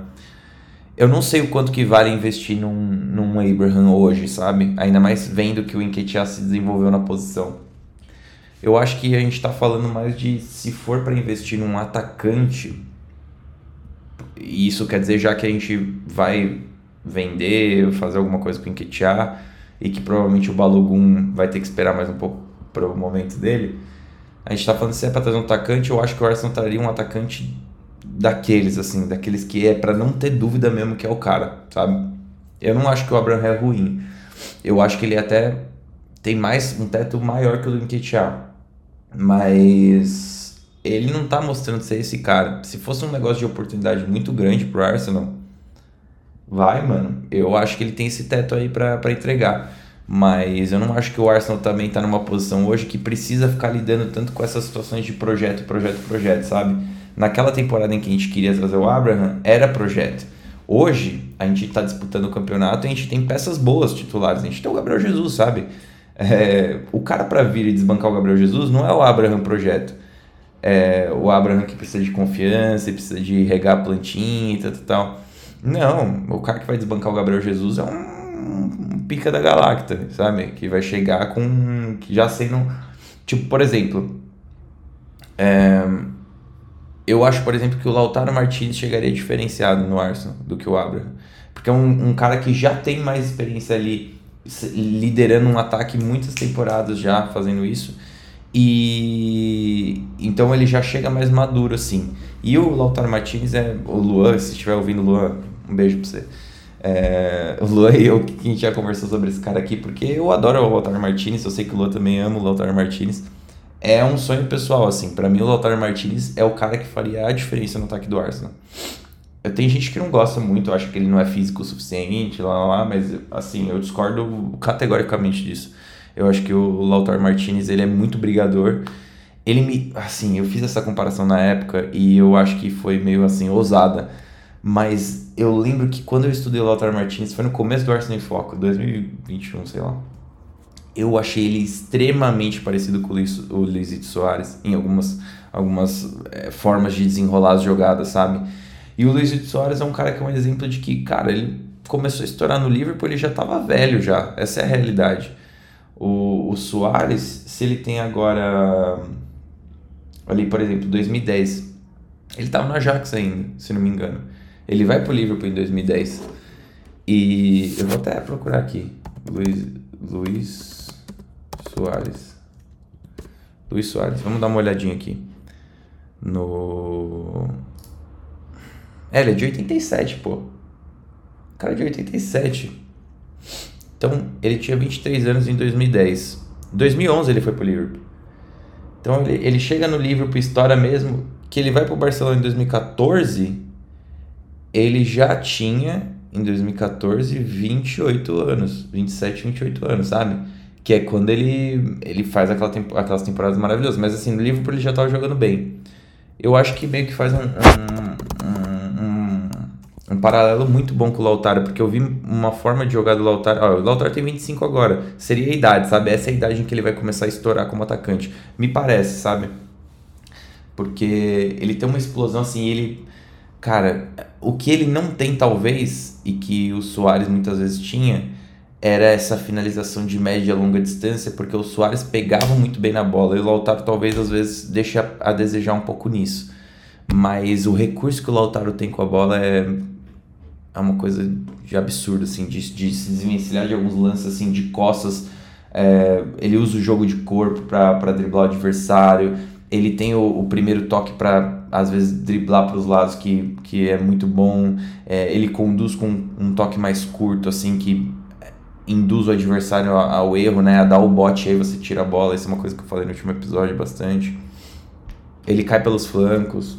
Eu não sei o quanto que vale investir num, num Abraham hoje, sabe? Ainda mais vendo que o Enquetear se desenvolveu na posição. Eu acho que a gente está falando mais de se for para investir num atacante, isso quer dizer já que a gente vai vender, fazer alguma coisa com o Enquetear e que provavelmente o Balogun vai ter que esperar mais um pouco para o momento dele. A gente está falando se é para trazer um atacante, eu acho que o Arsenal traria um atacante daqueles, assim, daqueles que é para não ter dúvida mesmo que é o cara, sabe? Eu não acho que o Abraham é ruim. Eu acho que ele até tem mais um teto maior que o do Nketiah. Mas ele não tá mostrando ser esse cara. Se fosse um negócio de oportunidade muito grande pro Arsenal, vai, mano. Eu acho que ele tem esse teto aí para entregar. Mas eu não acho que o Arsenal também tá numa posição hoje que precisa ficar lidando tanto com essas situações de projeto, projeto, projeto, sabe? Naquela temporada em que a gente queria trazer o Abraham, era projeto. Hoje, a gente está disputando o campeonato e a gente tem peças boas titulares. A gente tem o Gabriel Jesus, sabe? É, o cara para vir e desbancar o Gabriel Jesus não é o Abraham projeto. É o Abraham que precisa de confiança, precisa de regar a plantinha e tal, tal. Não, o cara que vai desbancar o Gabriel Jesus é um, um pica da galacta, sabe? Que vai chegar com. que já sendo. Tipo, por exemplo. É, eu acho, por exemplo, que o Lautaro Martinez chegaria diferenciado no Arsenal do que o Abraham. Porque é um, um cara que já tem mais experiência ali, liderando um ataque muitas temporadas já fazendo isso. E então ele já chega mais maduro assim. E o Lautaro Martinez é o Luan, se estiver ouvindo Luan, um beijo pra você. É, o Luan e eu que a gente já conversou sobre esse cara aqui, porque eu adoro o Lautaro Martinez, eu sei que o Luan também ama o Lautaro Martinez é um sonho pessoal, assim. para mim, o Lautaro Martinez é o cara que faria a diferença no ataque do Arsenal. Tenho gente que não gosta muito, acha que ele não é físico o suficiente, lá, lá, mas, assim, eu discordo categoricamente disso. Eu acho que o Lautaro Martinez, ele é muito brigador. Ele me... Assim, eu fiz essa comparação na época e eu acho que foi meio, assim, ousada. Mas eu lembro que quando eu estudei o Lautaro Martinez, foi no começo do Arsenal em Foco, 2021, sei lá eu achei ele extremamente parecido com o Luizito Soares em algumas, algumas é, formas de desenrolar as jogadas, sabe? E o Luizito Soares é um cara que é um exemplo de que, cara, ele começou a estourar no Liverpool, ele já estava velho já, essa é a realidade. O, o Soares, se ele tem agora, ali por exemplo, 2010, ele estava no Ajax ainda, se não me engano. Ele vai pro Liverpool em 2010. E eu vou até procurar aqui. Luiz, Luiz Soares. Luiz Soares. Vamos dar uma olhadinha aqui. No. É, ele é de 87, pô. O cara é de 87. Então, ele tinha 23 anos em 2010. Em 2011 ele foi pro Liverpool. Então, ele, ele chega no Liverpool, história mesmo, que ele vai pro Barcelona em 2014. Ele já tinha, em 2014, 28 anos. 27, 28 anos, sabe? Que é quando ele, ele faz aquela tempo, aquelas temporadas maravilhosas. Mas assim, no Liverpool ele já estava jogando bem. Eu acho que meio que faz um, um, um, um, paralelo muito bom com o Lautaro, porque eu vi uma forma de jogar do Lautaro. Ó, o Lautaro tem 25 agora, seria a idade, sabe? Essa é a idade em que ele vai começar a estourar como atacante. Me parece, sabe? Porque ele tem uma explosão assim, ele cara, o que ele não tem talvez e que o Soares muitas vezes tinha era essa finalização de média e longa distância, porque o Soares pegava muito bem na bola e o Lautaro talvez às vezes deixe a, a desejar um pouco nisso. Mas o recurso que o Lautaro tem com a bola é, é uma coisa de absurdo, assim, de, de se desvencilhar de alguns lances assim, de costas. É, ele usa o jogo de corpo para driblar o adversário. Ele tem o, o primeiro toque para, às vezes, driblar para os lados, que, que é muito bom. É, ele conduz com um toque mais curto, assim, que induz o adversário ao erro, né? A dar o bote aí você tira a bola. Isso é uma coisa que eu falei no último episódio bastante. Ele cai pelos flancos.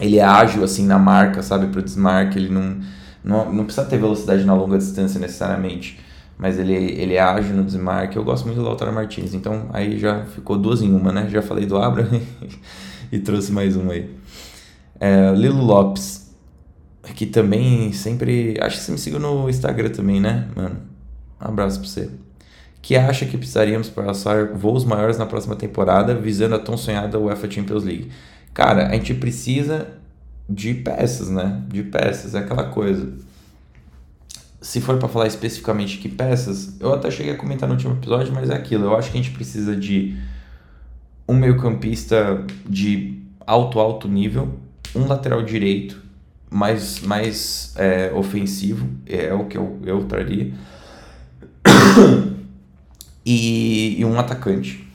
Ele é ágil, assim, na marca, sabe? Pro desmarque. Ele não, não, não precisa ter velocidade na longa distância necessariamente. Mas ele, ele é ágil no desmarque. Eu gosto muito do Lautaro Martins. Então aí já ficou duas em uma, né? Já falei do Abra e trouxe mais uma aí. É, Lilo Lopes. Que também sempre. Acho que você me seguiu no Instagram também, né, mano? Abraço pra você. Que acha que precisaríamos passar voos maiores na próxima temporada, visando a tão sonhada UEFA Champions League. Cara, a gente precisa de peças, né? De peças, é aquela coisa. Se for para falar especificamente que peças, eu até cheguei a comentar no último episódio, mas é aquilo. Eu acho que a gente precisa de um meio-campista de alto, alto nível, um lateral direito mais, mais é, ofensivo, é o que eu, eu traria e, e, um atacante.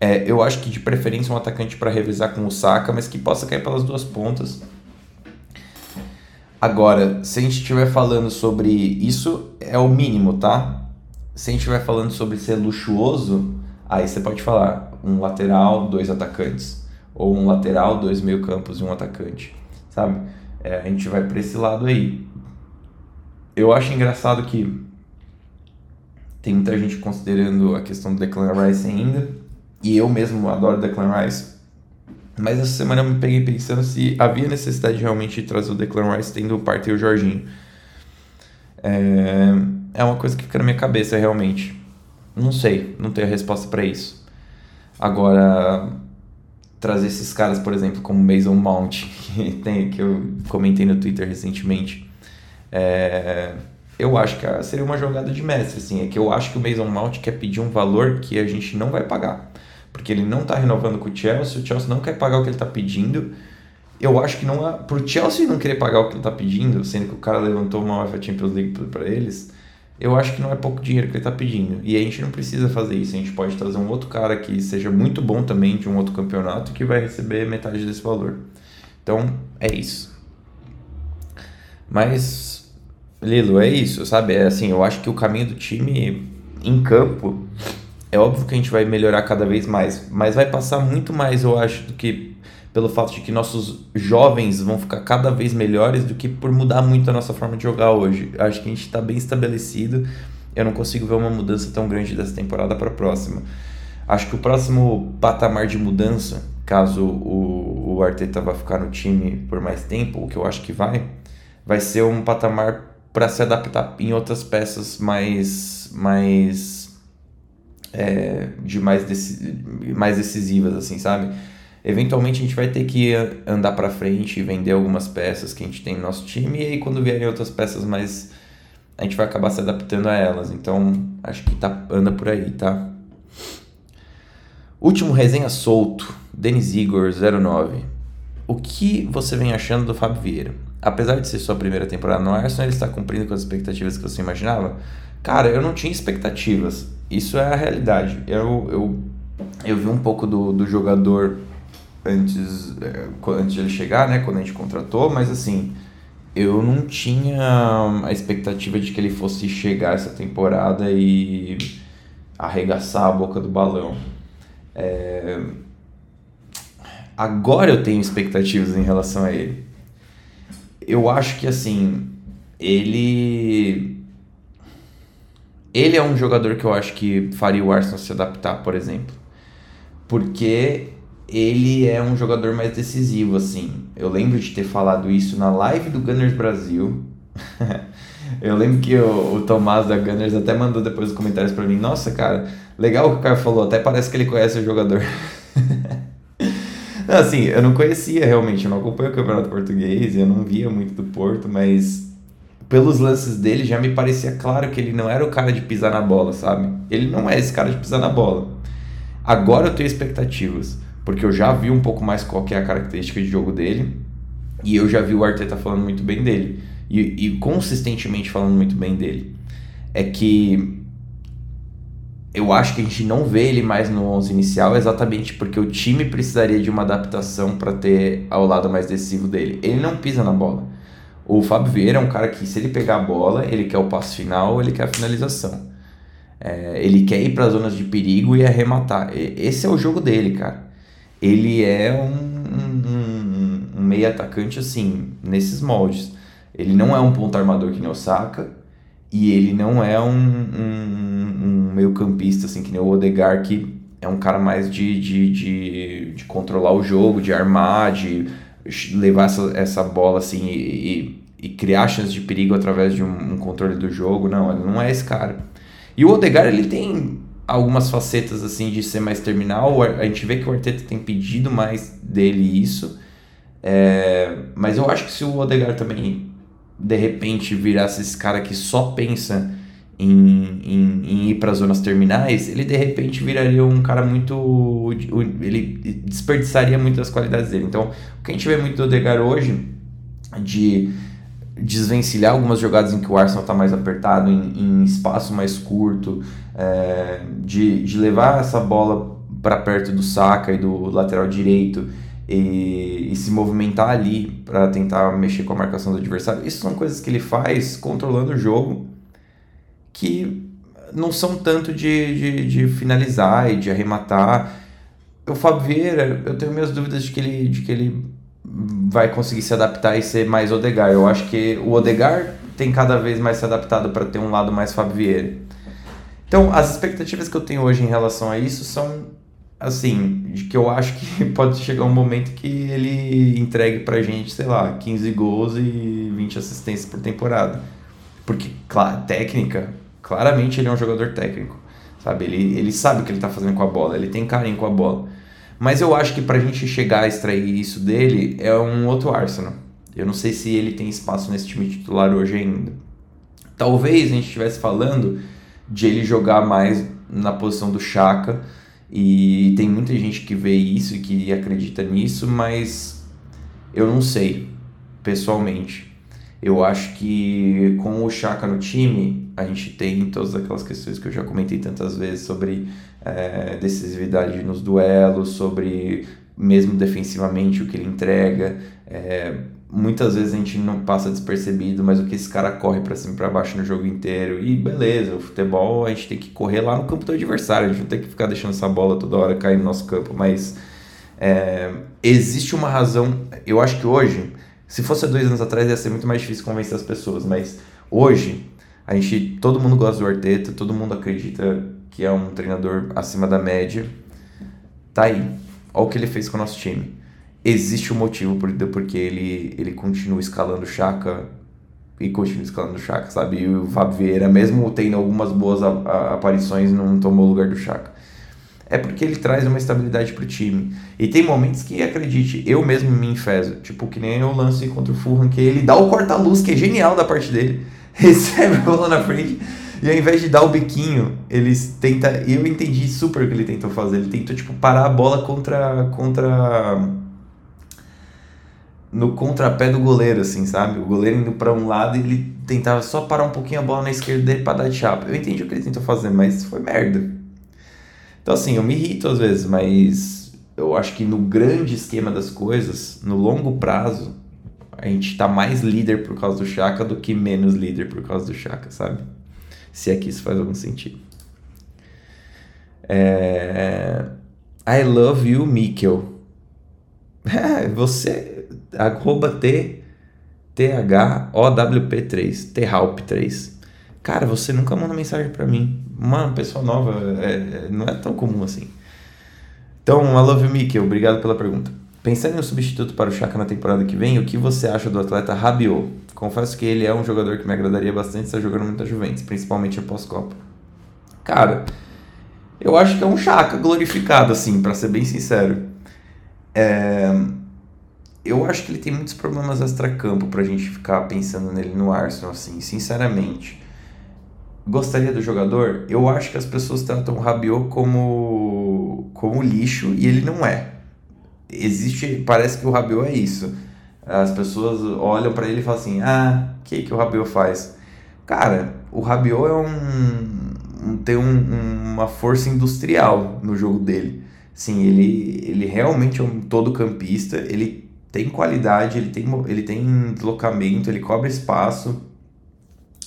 É, eu acho que de preferência um atacante para revisar com o Saka, mas que possa cair pelas duas pontas. Agora, se a gente estiver falando sobre isso, é o mínimo, tá? Se a gente estiver falando sobre ser luxuoso, aí você pode falar um lateral, dois atacantes. Ou um lateral, dois meio-campos e um atacante, sabe? É, a gente vai para esse lado aí. Eu acho engraçado que tem muita gente considerando a questão do Declan Rice ainda. E eu mesmo adoro Declan Rice. Mas essa semana eu me peguei pensando se havia necessidade realmente de trazer o Declan Rice tendo o Partey e o Jorginho. É, é uma coisa que fica na minha cabeça realmente. Não sei, não tenho a resposta para isso. Agora, trazer esses caras, por exemplo, como Mason Mount, que, tem, que eu comentei no Twitter recentemente. É, eu acho que seria uma jogada de mestre, assim. É que eu acho que o Mason Mount quer pedir um valor que a gente não vai pagar. Porque ele não está renovando com o Chelsea, o Chelsea não quer pagar o que ele está pedindo. Eu acho que não é. Pro Chelsea não querer pagar o que ele está pedindo, sendo que o cara levantou uma UEFA Champions League para eles, eu acho que não é pouco dinheiro que ele está pedindo. E a gente não precisa fazer isso. A gente pode trazer um outro cara que seja muito bom também de um outro campeonato que vai receber metade desse valor. Então, é isso. Mas Lilo, é isso, sabe? É assim, eu acho que o caminho do time em campo é óbvio que a gente vai melhorar cada vez mais, mas vai passar muito mais, eu acho, do que pelo fato de que nossos jovens vão ficar cada vez melhores do que por mudar muito a nossa forma de jogar hoje. Acho que a gente está bem estabelecido. Eu não consigo ver uma mudança tão grande dessa temporada para a próxima. Acho que o próximo patamar de mudança, caso o, o Arteta vá ficar no time por mais tempo, o que eu acho que vai, vai ser um patamar para se adaptar em outras peças mais mais é, de mais, deci mais decisivas assim sabe? Eventualmente a gente vai ter que andar para frente e vender algumas peças que a gente tem no nosso time e aí quando vierem outras peças mais a gente vai acabar se adaptando a elas. Então acho que tá anda por aí tá? Último resenha solto Denis Igor 09 o que você vem achando do Fábio Vieira apesar de ser sua primeira temporada no Arsenal, ele está cumprindo com as expectativas que você imaginava? Cara, eu não tinha expectativas. Isso é a realidade. Eu, eu, eu vi um pouco do, do jogador antes, é, antes de ele chegar, né? Quando a gente contratou, mas assim, eu não tinha a expectativa de que ele fosse chegar essa temporada e arregaçar a boca do balão. É... Agora eu tenho expectativas em relação a ele eu acho que assim, ele. Ele é um jogador que eu acho que faria o Arsenal se adaptar, por exemplo. Porque ele é um jogador mais decisivo, assim. Eu lembro de ter falado isso na live do Gunners Brasil. eu lembro que o, o Tomás da Gunners até mandou depois os comentários para mim. Nossa, cara, legal o que o cara falou. Até parece que ele conhece o jogador. assim, eu não conhecia realmente, eu não acompanho o campeonato português, eu não via muito do Porto, mas pelos lances dele já me parecia claro que ele não era o cara de pisar na bola, sabe? Ele não é esse cara de pisar na bola. Agora eu tenho expectativas, porque eu já vi um pouco mais qual é a característica de jogo dele e eu já vi o Arteta falando muito bem dele e, e consistentemente falando muito bem dele. É que eu acho que a gente não vê ele mais no 11 inicial exatamente porque o time precisaria de uma adaptação para ter ao lado mais decisivo dele. Ele não pisa na bola. O Fábio Vieira é um cara que, se ele pegar a bola, ele quer o passo final, ele quer a finalização. É, ele quer ir para zonas de perigo e arrematar. Esse é o jogo dele, cara. Ele é um, um, um meio atacante assim, nesses moldes. Ele não é um ponto armador que nem o Saka e ele não é um, um meio campista assim que nem o Odegar, que é um cara mais de, de, de, de controlar o jogo, de armar, de levar essa, essa bola assim e, e, criar chances de perigo através de um, um, controle do jogo. Não, ele não é esse cara. E o Odegar, ele tem algumas facetas assim de ser mais terminal. A gente vê que o Arteta tem pedido mais dele isso. É, mas eu acho que se o Odegar também de repente virasse esse cara que só pensa em, em, em ir para zonas terminais, ele de repente viraria um cara muito. Ele desperdiçaria muitas qualidades dele. Então, o que a gente vê muito do Odegar hoje, de desvencilhar algumas jogadas em que o Arsenal está mais apertado, em, em, espaço mais curto, é, de, de levar essa bola para perto do saca e do lateral direito e, e se movimentar ali para tentar mexer com a marcação do adversário. Isso são coisas que ele faz controlando o jogo que não são tanto de, de, de finalizar e de arrematar. O Fábio Vieira, eu tenho minhas dúvidas de que ele, de que ele vai conseguir se adaptar e ser mais Odegar. Eu acho que o Odegar tem cada vez mais se adaptado para ter um lado mais Fábio Vieira. Então, as expectativas que eu tenho hoje em relação a isso são assim, de que eu acho que pode chegar um momento que ele entregue pra gente, sei lá, 15 gols e 20 assistências por temporada. Porque, claro, técnica, claramente ele é um jogador técnico, sabe? Ele, ele sabe o que ele tá fazendo com a bola, ele tem carinho com a bola. Mas eu acho que pra gente chegar a extrair isso dele é um outro Arsenal. Eu não sei se ele tem espaço nesse time titular hoje ainda. Talvez a gente estivesse falando de ele jogar mais na posição do Chaka, e tem muita gente que vê isso e que acredita nisso, mas eu não sei, pessoalmente. Eu acho que com o Chaka no time, a gente tem todas aquelas questões que eu já comentei tantas vezes sobre é, decisividade nos duelos, sobre mesmo defensivamente o que ele entrega. É, muitas vezes a gente não passa despercebido, mas o que esse cara corre para cima e para baixo no jogo inteiro. E beleza, o futebol a gente tem que correr lá no campo do adversário, a gente não tem que ficar deixando essa bola toda hora cair no nosso campo, mas é, existe uma razão. Eu acho que hoje, se fosse dois anos atrás, ia ser muito mais difícil convencer as pessoas, mas hoje a gente, todo mundo gosta do Arteta, todo mundo acredita que é um treinador acima da média. Tá aí. Olha o que ele fez com o nosso time existe um motivo por, porque ele, ele continua escalando o Chaka e continua escalando o Chaka, sabe? E o Fábio Vieira, mesmo tendo algumas boas a, a, aparições, não tomou o lugar do Chaka. É porque ele traz uma estabilidade pro time. E tem momentos que, acredite, eu mesmo me enfezo. Tipo, que nem o lance contra o Fulham, que ele dá o corta-luz, que é genial da parte dele. Recebe a bola na frente. E ao invés de dar o biquinho, eles tentam. E eu entendi super o que ele tentou fazer. Ele tentou, tipo, parar a bola contra. contra no contrapé do goleiro, assim, sabe? O goleiro indo para um lado e ele tentava só parar um pouquinho a bola na esquerda dele para dar chapa. Eu entendi o que ele tentou fazer, mas foi merda. Então, assim, eu me irrito às vezes, mas eu acho que no grande esquema das coisas, no longo prazo, a gente tá mais líder por causa do Chaka do que menos líder por causa do Chaka, sabe? Se é que isso faz algum sentido. É... I love you, Mikkel. Você arroba T, T-H-O-W-P-3, T-Halp3. Cara, você nunca manda mensagem para mim. Uma pessoa nova, é, é, não é tão comum assim. Então, I love you, Mickey. Obrigado pela pergunta. Pensando em um substituto para o Chaka na temporada que vem, o que você acha do atleta Rabiot? Confesso que ele é um jogador que me agradaria bastante estar jogando muita Juventus, principalmente após Copa. Cara, eu acho que é um Chaka glorificado, assim, para ser bem sincero É, eu acho que ele tem muitos problemas extra-campo pra gente ficar pensando nele no Arsenal, assim, sinceramente. Gostaria do jogador? Eu acho que as pessoas tratam o Rabiot como, como lixo e ele não é. Existe, parece que o Rabiot é isso. As pessoas olham para ele e falam assim: "Ah, o que que o Rabiot faz?" Cara, o Rabiot é um, um tem um, uma força industrial no jogo dele. Sim, ele, ele realmente é um todo campista, ele tem qualidade, ele tem, ele tem deslocamento, ele cobre espaço.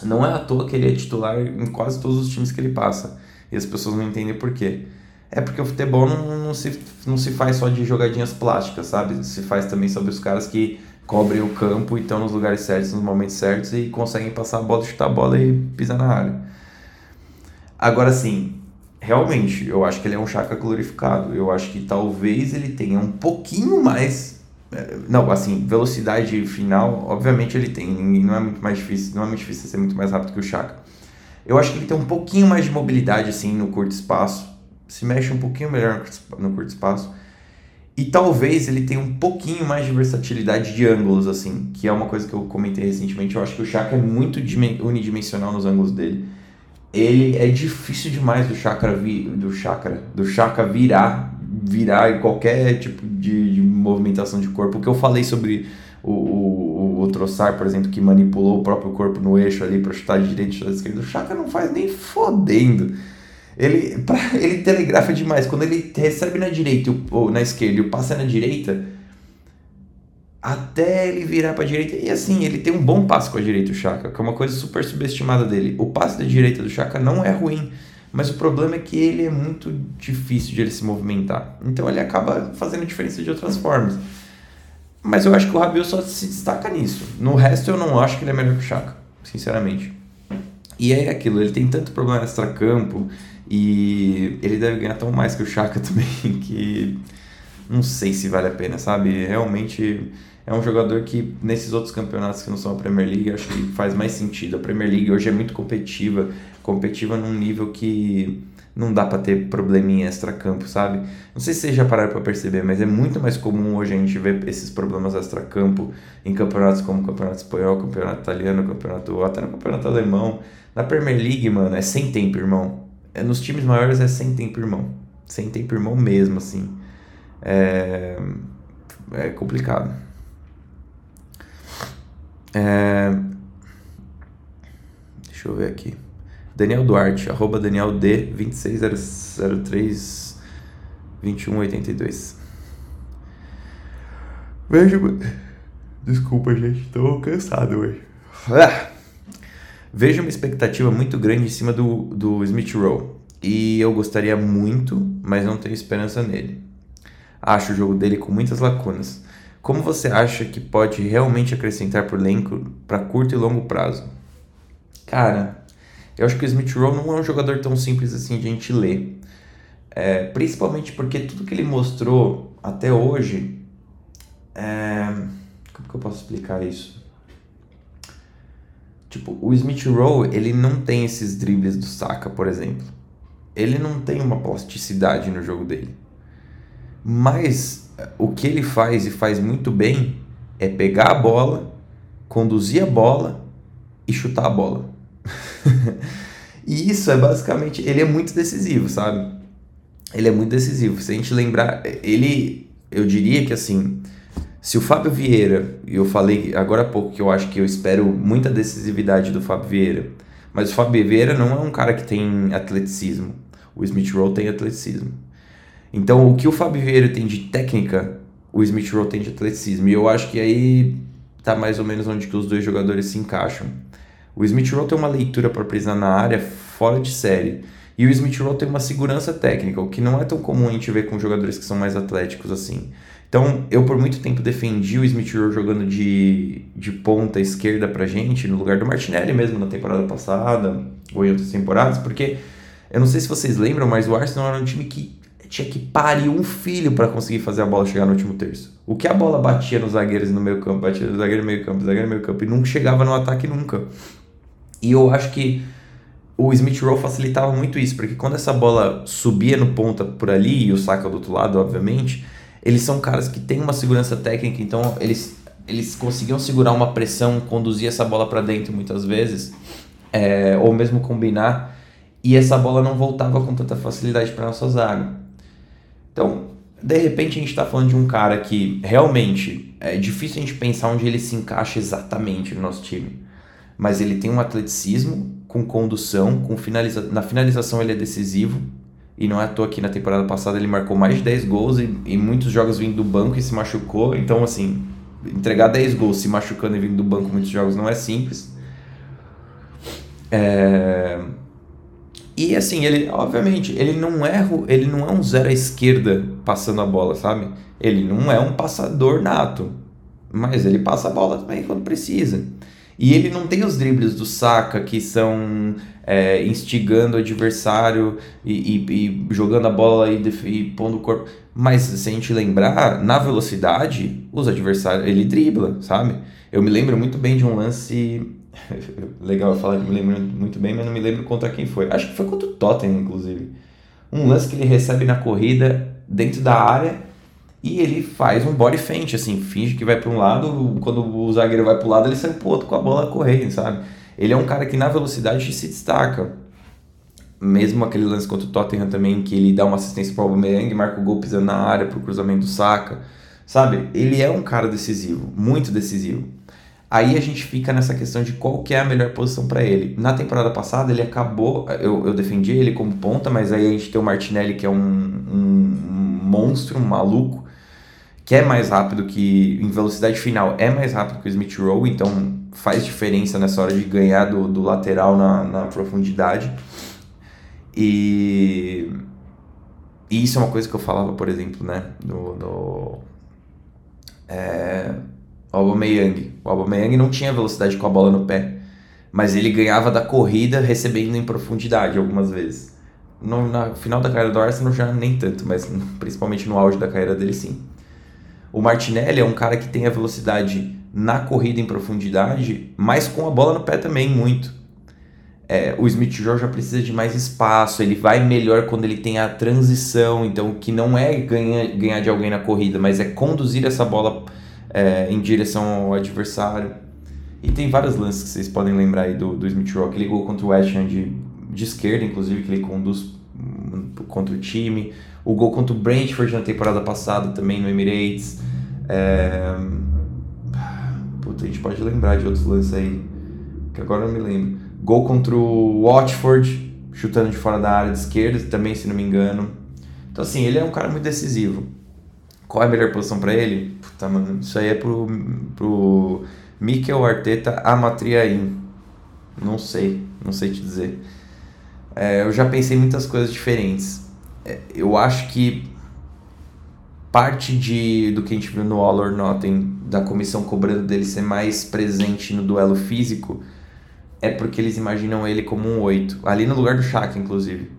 Não é à toa que ele é titular em quase todos os times que ele passa. E as pessoas não entendem por quê. É porque o futebol não, não, se, não se faz só de jogadinhas plásticas, sabe? Se faz também sobre os caras que cobrem o campo e estão nos lugares certos, nos momentos certos e conseguem passar a bola, chutar a bola e pisar na área. Agora sim, realmente, eu acho que ele é um Chaka glorificado. Eu acho que talvez ele tenha um pouquinho mais. Eh, não, assim, velocidade final, obviamente ele tem. Não é muito mais difícil, não é muito difícil ser muito mais rápido que o Chaka. Eu acho que ele tem um pouquinho mais de mobilidade, assim, no curto espaço. Se mexe um pouquinho melhor no curto espaço. E talvez ele tenha um pouquinho mais de versatilidade de ângulos, assim, que é uma coisa que eu comentei recentemente. Eu acho que o Chaka é muito unidimensional nos ângulos dele ele é difícil demais do chakra vi, do chakra do chakra virar virar qualquer tipo de, de movimentação de corpo o que eu falei sobre o, o, o Troçar, por exemplo, que manipulou o próprio corpo no eixo ali para chutar de direita e chutar de esquerda, o Chaka não faz nem fodendo. Ele, pra, ele telegrafa demais. Quando ele recebe na direita ou na esquerda e o passe é na direita, até ele virar para a direita. E assim, ele tem um bom passe com a direita, o Chaka, que é uma coisa super subestimada dele. O passe da direita do Chaka não é ruim, mas o problema é que ele é muito difícil de ele se movimentar. Então ele acaba fazendo diferença de outras formas. Mas eu acho que o Rabiot só se destaca nisso. No resto eu não acho que ele é melhor que o Chaka, sinceramente. E é aquilo, ele tem tanto problema extra-campo e ele deve ganhar tão mais que o Chaka também que não sei se vale a pena, sabe? Realmente é um jogador que nesses outros campeonatos que não são a Premier League, acho que faz mais sentido. A Premier League hoje é muito competitiva, competitiva num nível que não dá para ter probleminha extra-campo, sabe? Não sei se vocês já pararam para perceber, mas é muito mais comum hoje a gente ver esses problemas extra-campo em campeonatos como o Campeonato Espanhol, Campeonato Italiano, Campeonato até no Campeonato Alemão. Na Premier League, mano, é sem tempo, irmão. É, nos times maiores é sem tempo, irmão. Sem tempo, irmão mesmo, assim. É, é complicado. É... Deixa eu ver aqui. Daniel Duarte, arroba Daniel D 2603 2182. Vejo. Desculpa, gente, tô cansado hoje. Ah! Vejo uma expectativa muito grande em cima do, do Smith Rowe. E eu gostaria muito, mas não tenho esperança nele. Acho o jogo dele com muitas lacunas. Como você acha que pode realmente acrescentar por elenco para curto e longo prazo? Cara, eu acho que o Smith Rowe não é um jogador tão simples assim de a gente ler. É, principalmente porque tudo que ele mostrou até hoje. É, como que eu posso explicar isso? Tipo, o Smith Rowe, ele não tem esses dribles do Saka, por exemplo. Ele não tem uma plasticidade no jogo dele. Mas o que ele faz e faz muito bem é pegar a bola, conduzir a bola e chutar a bola. e isso é basicamente. Ele é muito decisivo, sabe? Ele é muito decisivo. Se a gente lembrar, ele. Eu diria que assim. Se o Fábio Vieira, e eu falei agora há pouco que eu acho que eu espero muita decisividade do Fábio Vieira, mas o Fábio Vieira não é um cara que tem atleticismo. O Smith Rowe tem atleticismo. Então, o que o Fábio Vieira tem de técnica, o Smith Rowe tem de atleticismo. E eu acho que aí tá mais ou menos onde que os dois jogadores se encaixam. O Smith Rowe tem uma leitura para prisão na área fora de série. E o Smith Rowe tem uma segurança técnica, o que não é tão comum a gente ver com jogadores que são mais atléticos assim. Então, eu por muito tempo defendi o Smith Rowe jogando de, de ponta esquerda pra gente, no lugar do Martinelli mesmo na temporada passada, ou em outras temporadas, porque eu não sei se vocês lembram, mas o Arsenal era um time que tinha que parir um filho para conseguir fazer a bola chegar no último terço. O que a bola batia nos zagueiros no meio campo, batia no zagueiro no meio campo, zagueiro no meio campo, e nunca chegava no ataque nunca. E eu acho que o Smith Rowe facilitava muito isso, porque quando essa bola subia no ponta por ali, e o saca do outro lado, obviamente, eles são caras que têm uma segurança técnica, então eles, eles conseguiam segurar uma pressão, conduzir essa bola para dentro muitas vezes, é, ou mesmo combinar, e essa bola não voltava com tanta facilidade para nossa zaga. Então, de repente a gente está falando de um cara que realmente é difícil a gente pensar onde ele se encaixa exatamente no nosso time. Mas ele tem um atleticismo com condução, com finaliza... na finalização ele é decisivo. E não é à toa que na temporada passada ele marcou mais de 10 gols e, e muitos jogos vindo do banco e se machucou. Então, assim, entregar 10 gols se machucando e vindo do banco muitos jogos não é simples. É... E assim, ele, obviamente, ele não é, ele não é um zero à esquerda passando a bola, sabe? Ele não é um passador nato, mas ele passa a bola também quando precisa. E ele não tem os dribles do Saka que são é, instigando o adversário e, e, e, jogando a bola e, e pondo o corpo. Mas se a gente lembrar, na velocidade, os adversários, ele dribla, sabe? Eu me lembro muito bem de um lance. Legal falar que me lembro muito bem, mas não me lembro contra quem foi. Acho que foi contra o Tottenham, inclusive. Um lance que ele recebe na corrida dentro da área e ele faz um body feint, assim, finge que vai para um lado, quando o zagueiro vai para o lado, ele sai pro outro com a bola correndo, sabe? Ele é um cara que na velocidade se destaca. Mesmo aquele lance contra o Tottenham também, que ele dá uma assistência para o Aubameyang, marca o gol pisando na área pro cruzamento do Saka, sabe? Ele é um cara decisivo, muito decisivo. Aí a gente fica nessa questão de qual que é a melhor posição para ele. Na temporada passada ele acabou, eu, eu defendi ele como ponta, mas aí a gente tem o Martinelli que é um, um, um monstro, um maluco, que é mais rápido que em velocidade final é mais rápido que o Smith Rowe, então faz diferença nessa hora de ganhar do, do lateral na, na profundidade. E, e, isso é uma coisa que eu falava, por exemplo, né, no, no é, Aubameyang. O Aubameyang não tinha velocidade com a bola no pé, mas ele ganhava da corrida recebendo em profundidade algumas vezes. No, na final da carreira do Arsenal já nem tanto, mas principalmente no auge da carreira dele sim. O Martinelli é um cara que tem a velocidade na corrida em profundidade, mas com a bola no pé também, muito. É, o Smith Joe já precisa de mais espaço, ele vai melhor quando ele tem a transição, então que não é ganhar, de alguém na corrida, mas é conduzir essa bola é, em direção ao adversário. E tem vários lances que vocês podem lembrar aí do, do Smith Rowe, aquele gol contra o West Ham de, de esquerda, inclusive, que ele conduz hum, contra o time o gol contra o Brentford na temporada passada também no Emirates. É... Puta, a gente pode lembrar de outros lances aí, que agora eu não me lembro. Gol contra o Watford, chutando de fora da área de esquerda, também, se não me engano. Então, assim, ele é um cara muito decisivo. Qual é a melhor posição para ele? Puta, mano, isso aí é pro, pro Mikel Arteta Amatriain. Não sei, não sei te dizer. É, eu já pensei muitas coisas diferentes. Eu acho que parte de, do que a gente viu no All or Nothing, da comissão cobrando dele ser mais presente no duelo físico, é porque eles imaginam ele como um 8. Ali no lugar do Shaq, inclusive.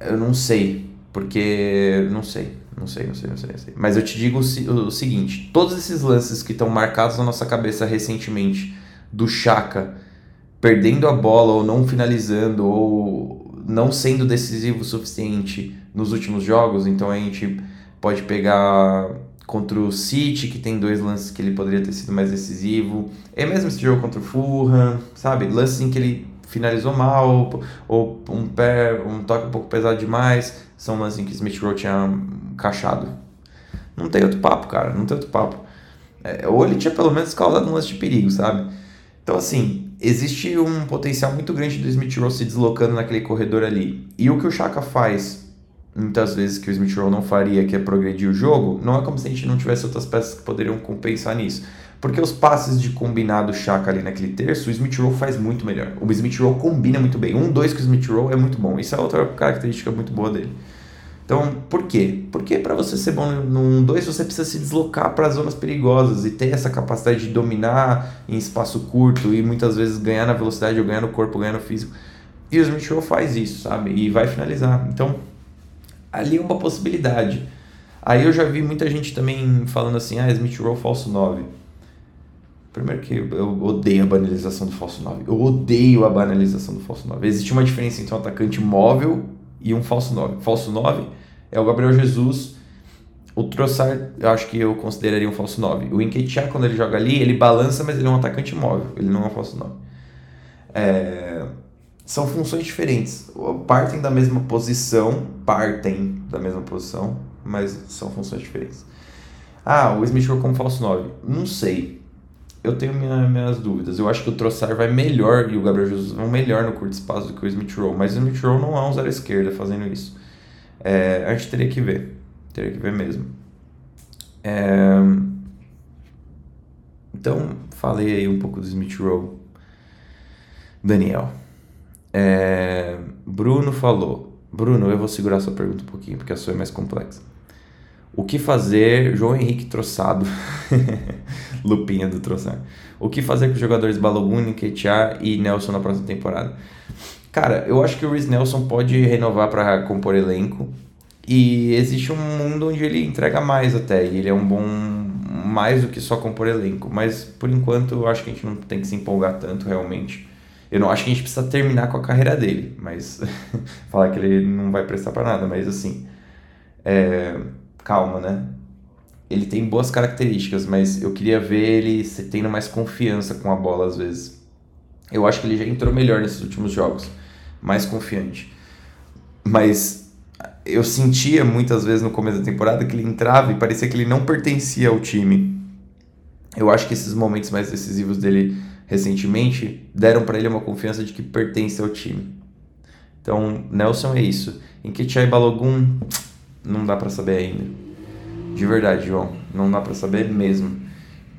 Eu não sei, porque. Não sei, não sei, não sei, não sei. Não sei. Mas eu te digo o, o seguinte: todos esses lances que estão marcados na nossa cabeça recentemente, do Chaka perdendo a bola ou não finalizando, ou não sendo decisivo o suficiente nos últimos jogos, então a gente pode pegar contra o City, que tem dois lances que ele poderia ter sido mais decisivo, é mesmo esse jogo contra o Fulham, sabe? Lances em que ele finalizou mal, ou um pé, um toque um pouco pesado demais, são lances em que Smith Rowe tinha cachado. Não tem outro papo, cara, não tem outro papo. É, ou ele tinha pelo menos causado um lance de perigo, sabe? Então, assim, existe um potencial muito grande do Smith Rowe se deslocando naquele corredor ali. E o que o Chaka faz, muitas vezes que o Smith Rowe não faria, que é progredir o jogo, não é como se a gente não tivesse outras peças que poderiam compensar nisso. Porque os passes de combinado Chaka ali naquele terço, o Smith Rowe faz muito melhor. O Smith Rowe combina muito bem. Um, dois com o Smith Rowe é muito bom. Isso é outra característica muito boa dele. Então, por quê? Porque para você ser bom num 2, você precisa se deslocar para zonas perigosas e ter essa capacidade de dominar em espaço curto e muitas vezes ganhar na velocidade ou ganhar no corpo, ganhar no físico. E o Smith faz isso, sabe? E vai finalizar. Então, ali é uma possibilidade. Aí eu já vi muita gente também falando assim, ah, Smith Rowe falso 9. Primeiro que eu odeio a banalização do falso 9. Eu odeio a banalização do falso 9. Existe uma diferença entre um atacante móvel e um falso 9. Falso 9 é o Gabriel Jesus o Trossard, eu acho que eu consideraria um falso 9. O Nketiah, quando ele joga ali, ele balança, mas ele é um atacante móvel. Ele não é um falso 9. É... São funções diferentes. Partem da mesma posição, partem da mesma posição, mas são funções diferentes. Ah, o Smith como falso 9. Não sei. Eu tenho minha, minhas dúvidas. Eu acho que o Trossard vai melhor e o Gabriel Jesus vão melhor no curto espaço do que o Smith Rowe. Mas o Smith Rowe não é um zero esquerda fazendo isso. É, a gente teria que ver. Teria que ver mesmo. É... Então, falei aí um pouco do Smith Rowe. Daniel. É... Bruno falou. Bruno, eu vou segurar sua pergunta um pouquinho, porque a sua é mais complexa. O que fazer, João Henrique Troçado, Lupinha do Troçado. O que fazer com os jogadores Balogun, Nketiah e Nelson na próxima temporada? Cara, eu acho que o Rhys Nelson pode renovar para compor elenco. E existe um mundo onde ele entrega mais até. E ele é um bom. mais do que só compor elenco. Mas por enquanto eu acho que a gente não tem que se empolgar tanto realmente. Eu não acho que a gente precisa terminar com a carreira dele. Mas. falar que ele não vai prestar para nada. Mas assim. É, calma, né? Ele tem boas características, mas eu queria ver ele tendo mais confiança com a bola às vezes. Eu acho que ele já entrou melhor nesses últimos jogos. Mais confiante. Mas eu sentia muitas vezes no começo da temporada que ele entrava e parecia que ele não pertencia ao time. Eu acho que esses momentos mais decisivos dele recentemente deram para ele uma confiança de que pertence ao time. Então, Nelson é isso. Em Kitchai Balogun, não dá para saber ainda. De verdade, João, não dá para saber mesmo.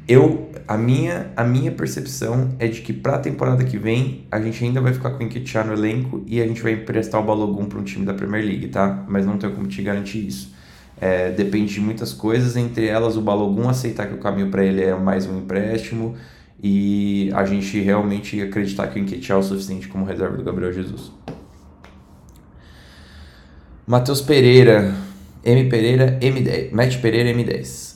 Eu a minha, a minha percepção é de que para a temporada que vem a gente ainda vai ficar com o Nketiah no elenco e a gente vai emprestar o Balogun para um time da Premier League, tá? Mas não tenho como te garantir isso. É, depende de muitas coisas, entre elas o Balogun aceitar que o caminho para ele é mais um empréstimo e a gente realmente acreditar que o Nketiah é o suficiente como reserva do Gabriel Jesus. Matheus Pereira, M Pereira, M10, Matt Pereira, M10.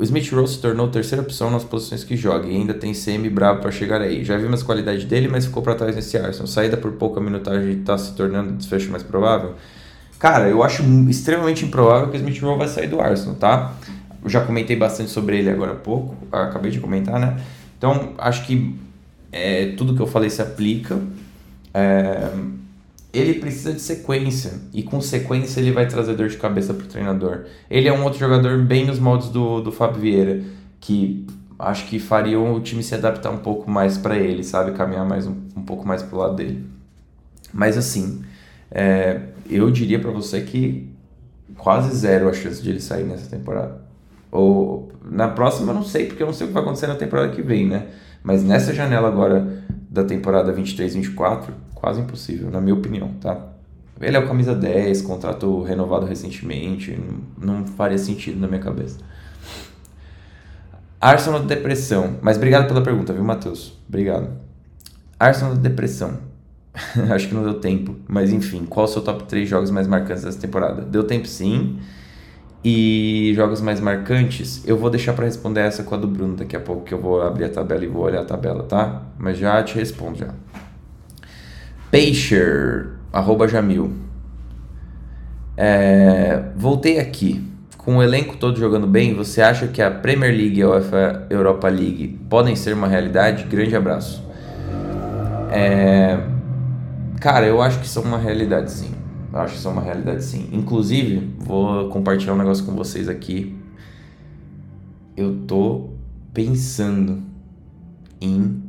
O Smith Rowe se tornou terceira opção nas posições que joga e ainda tem CM bravo para chegar aí. Já vimos a qualidade dele, mas ficou para trás nesse Arsenal. Saída por pouca minutagem está se tornando desfecho mais provável? Cara, eu acho extremamente improvável que o Smith Rowe vai sair do Arsenal, tá? Eu já comentei bastante sobre ele agora há pouco, acabei de comentar, né? Então, acho que é, tudo que eu falei se aplica. É, ele precisa de sequência e com sequência ele vai trazer dor de cabeça pro treinador. Ele é um outro jogador bem nos moldes do, do Fábio Vieira, que acho que faria o time se adaptar um pouco mais para ele, sabe? Caminhar mais um, um pouco mais pro lado dele. Mas assim, é, eu diria para você que quase zero a chance de ele sair nessa temporada. Ou na próxima eu não sei, porque eu não sei o que vai acontecer na temporada que vem, né? Mas nessa janela agora da temporada 23-24, quase impossível, na minha opinião, tá? Ele é o camisa 10, contrato renovado recentemente, não, faria sentido na minha cabeça. Arsenal depressão. Mas obrigado pela pergunta, viu, Matheus? Obrigado. Arsenal depressão. Acho que não deu tempo, mas enfim, qual o seu top 3 jogos mais marcantes dessa temporada? Deu tempo sim. E jogos mais marcantes, eu vou deixar para responder essa com a do Bruno daqui a pouco, que eu vou abrir a tabela e vou olhar a tabela, tá? Mas já te respondo já. Peixer, arroba Jamil. É, voltei aqui. Com o elenco todo jogando bem, você acha que a Premier League e a UEFA Europa League podem ser uma realidade? Grande abraço. É, cara, eu acho que são uma realidade sim. Eu acho que são uma realidade sim. Inclusive, vou compartilhar um negócio com vocês aqui. Eu tô pensando em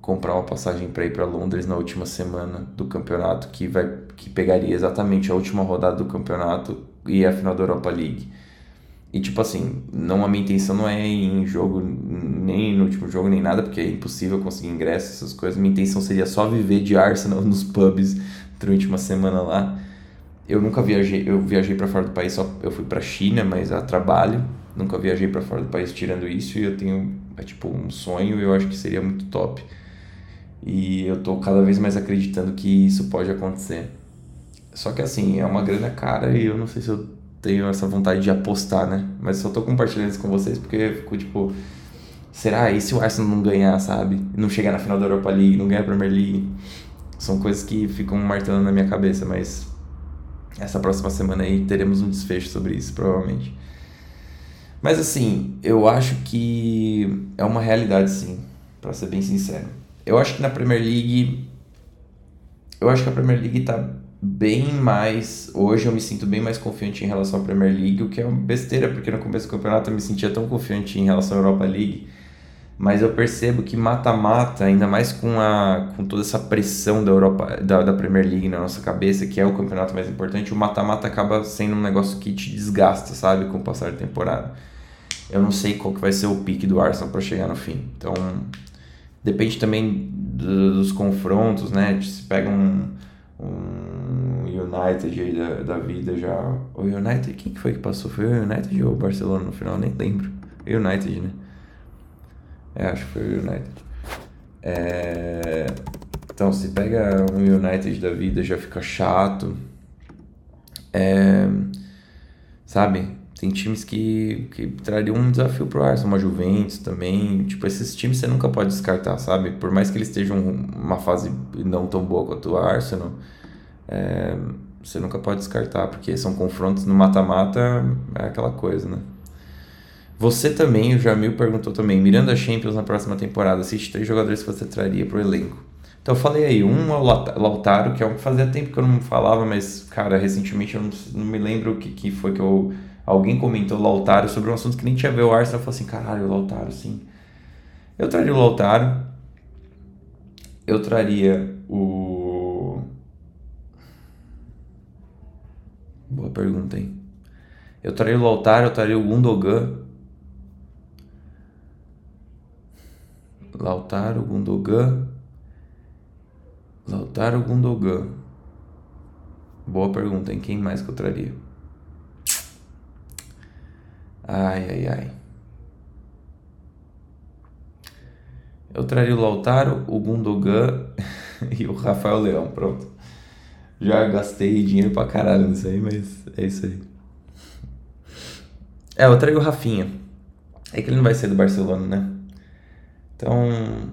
comprar uma passagem para ir para Londres na última semana do campeonato, que vai que pegaria exatamente a última rodada do campeonato e a final da Europa League. E tipo assim, não a minha intenção não é ir em jogo nem no último jogo nem nada, porque é impossível conseguir ingresso essas coisas. Minha intenção seria só viver de Arsenal nos pubs durante uma semana lá. Eu nunca viajei, eu viajei para fora do país, só eu fui para China, mas a trabalho. Nunca viajei para fora do país tirando isso e eu tenho é tipo um sonho, eu acho que seria muito top e eu tô cada vez mais acreditando que isso pode acontecer. Só que assim, é uma grana cara e eu não sei se eu tenho essa vontade de apostar, né? Mas só tô compartilhando isso com vocês porque eu fico tipo. Será? E se o Arsenal não ganhar, sabe? Não chegar na final da Europa League, não ganhar a Premier League? São coisas que ficam martelando na minha cabeça, mas essa próxima semana aí teremos um desfecho sobre isso, provavelmente. Mas assim, eu acho que é uma realidade sim, para ser bem sincero. Eu acho que na Premier League eu acho que a Premier League tá bem mais. Hoje eu me sinto bem mais confiante em relação à Premier League, o que é uma besteira, porque no começo do campeonato eu me sentia tão confiante em relação à Europa League. Mas eu percebo que mata-mata, ainda mais com, a, com toda essa pressão da, Europa, da, da Premier League na nossa cabeça, que é o campeonato mais importante, o mata-mata acaba sendo um negócio que te desgasta, sabe, com o passar da temporada. Eu não sei qual que vai ser o pique do Arsenal para chegar no fim. Então, depende também do, dos confrontos, né? Se pega um, um United aí da, da vida já. O United, quem que foi que passou? Foi o United ou o Barcelona no final? Nem lembro. United, né? É, acho que foi o United. É... Então, se pega um United da vida, já fica chato. É... Sabe? Tem times que, que trariam um desafio pro Arsenal, uma Juventus também. Tipo, esses times você nunca pode descartar, sabe? Por mais que eles estejam uma fase não tão boa quanto o Arsenal, é, você nunca pode descartar, porque são confrontos no mata-mata, é aquela coisa, né? Você também, o Jamil perguntou também, Miranda Champions na próxima temporada, assiste três jogadores que você traria pro elenco. Então eu falei aí, um é o Lautaro, que é um que fazia tempo que eu não falava, mas, cara, recentemente eu não, não me lembro o que, que foi que eu Alguém comentou o Lautaro sobre um assunto que nem tinha a ver o Arsenal. Eu falei assim, caralho, o Lautaro, sim. Eu traria o Lautaro. Eu traria o... Boa pergunta, hein? Eu traria o Lautaro, eu traria o Gundogan. Lautaro, Gundogan. Lautaro, Gundogan. Boa pergunta, hein? Quem mais que eu traria? Ai, ai, ai. Eu traria o Lautaro, o Gundogan e o Rafael Leão, pronto. Já gastei dinheiro pra caralho nisso aí, mas é isso aí. É, eu traria o Rafinha. É que ele não vai ser do Barcelona, né? Então.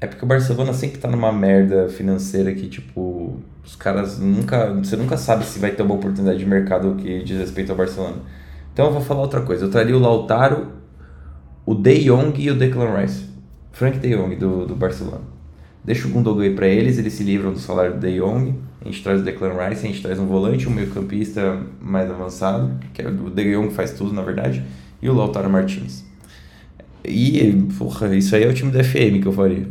É porque o Barcelona sempre tá numa merda financeira que, tipo, os caras nunca. Você nunca sabe se vai ter uma oportunidade de mercado que diz respeito ao Barcelona. Então eu vou falar outra coisa. Eu traria o Lautaro, o De Jong e o Declan Rice. Frank De Jong do, do Barcelona. Deixa o Gundogan pra eles, eles se livram do salário do De Jong. A gente traz o Declan Rice, a gente traz um volante, um meio-campista mais avançado, que é o De Jong faz tudo na verdade, e o Lautaro Martins. E, porra, isso aí é o time da FM que eu faria.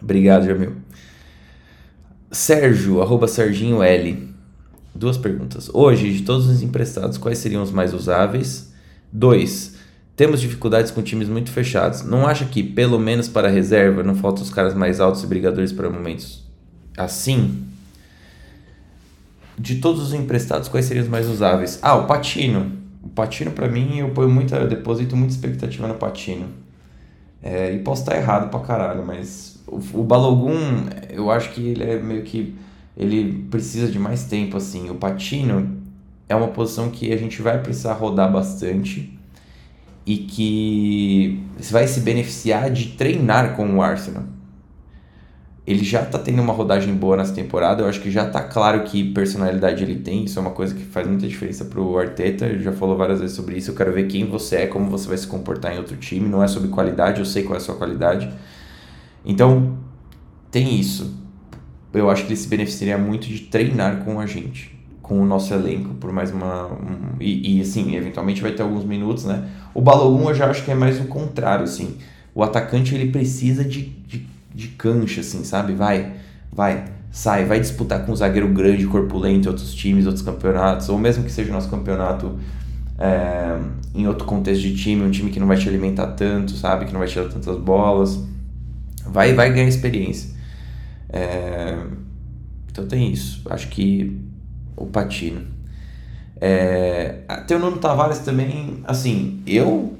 Obrigado, Jamil. Sérgio, arroba Serginho L. Duas perguntas. Hoje, de todos os emprestados, quais seriam os mais usáveis? Dois, temos dificuldades com times muito fechados. Não acha que, pelo menos para a reserva, não faltam os caras mais altos e brigadores para momentos assim? De todos os emprestados, quais seriam os mais usáveis? Ah, o Patino. O Patino, para mim, eu ponho muita, eu deposito muita expectativa no Patino. É, e posso estar errado pra caralho, mas o, o Balogun, eu acho que ele é meio que. Ele precisa de mais tempo, assim. O Patino é uma posição que a gente vai precisar rodar bastante e que vai se beneficiar de treinar com o Arsenal. Ele já tá tendo uma rodagem boa nessa temporada, eu acho que já tá claro que personalidade ele tem, isso é uma coisa que faz muita diferença pro Arteta, ele já falou várias vezes sobre isso, eu quero ver quem você é, como você vai se comportar em outro time, não é sobre qualidade, eu sei qual é a sua qualidade, então, tem isso. Eu acho que ele se beneficiaria muito de treinar com a gente, com o nosso elenco, por mais uma. Um, e, e, assim, eventualmente vai ter alguns minutos, né? O Balogun eu já acho que é mais o contrário, assim. O atacante ele precisa de, de, de cancha, assim, sabe? Vai, vai, sai, vai disputar com um zagueiro grande, corpulento outros times, outros campeonatos, ou mesmo que seja o nosso campeonato é, em outro contexto de time, um time que não vai te alimentar tanto, sabe? Que não vai te dar tantas bolas vai vai ganhar experiência. É, então tem isso. Acho que o Patino. É, tem o Nuno Tavares também, assim, eu,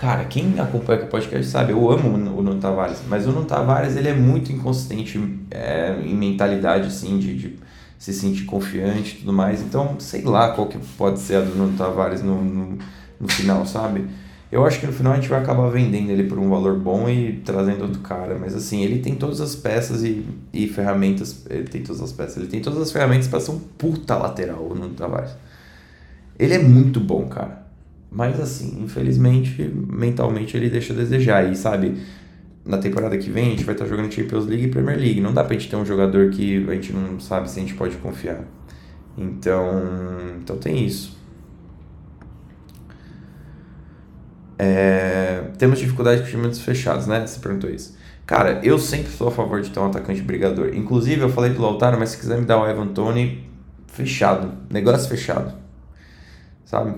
cara, quem acompanha o podcast sabe, eu amo o Nuno Tavares, mas o Nuno Tavares ele é muito inconsistente é, em mentalidade, assim, de, de, se sentir confiante e tudo mais, então sei lá qual que pode ser a do Nuno Tavares no, no, no final, sabe? Eu acho que no final a gente vai acabar vendendo ele por um valor bom e trazendo outro cara. Mas assim, ele tem todas as peças e, e ferramentas. Ele tem todas as peças. Ele tem todas as ferramentas para ser um puta lateral no Tavares. Ele é muito bom, cara. Mas assim, infelizmente, mentalmente ele deixa a desejar. E sabe, na temporada que vem a gente vai estar jogando Champions League e Premier League. Não dá pra gente ter um jogador que a gente não sabe se a gente pode confiar. Então, então tem isso. É, temos dificuldade com times fechados, né? Você perguntou isso. Cara, eu sempre sou a favor de ter um atacante brigador. Inclusive, eu falei do Lautaro, mas se quiser me dar o Evan Tony, fechado. Negócio fechado. Sabe?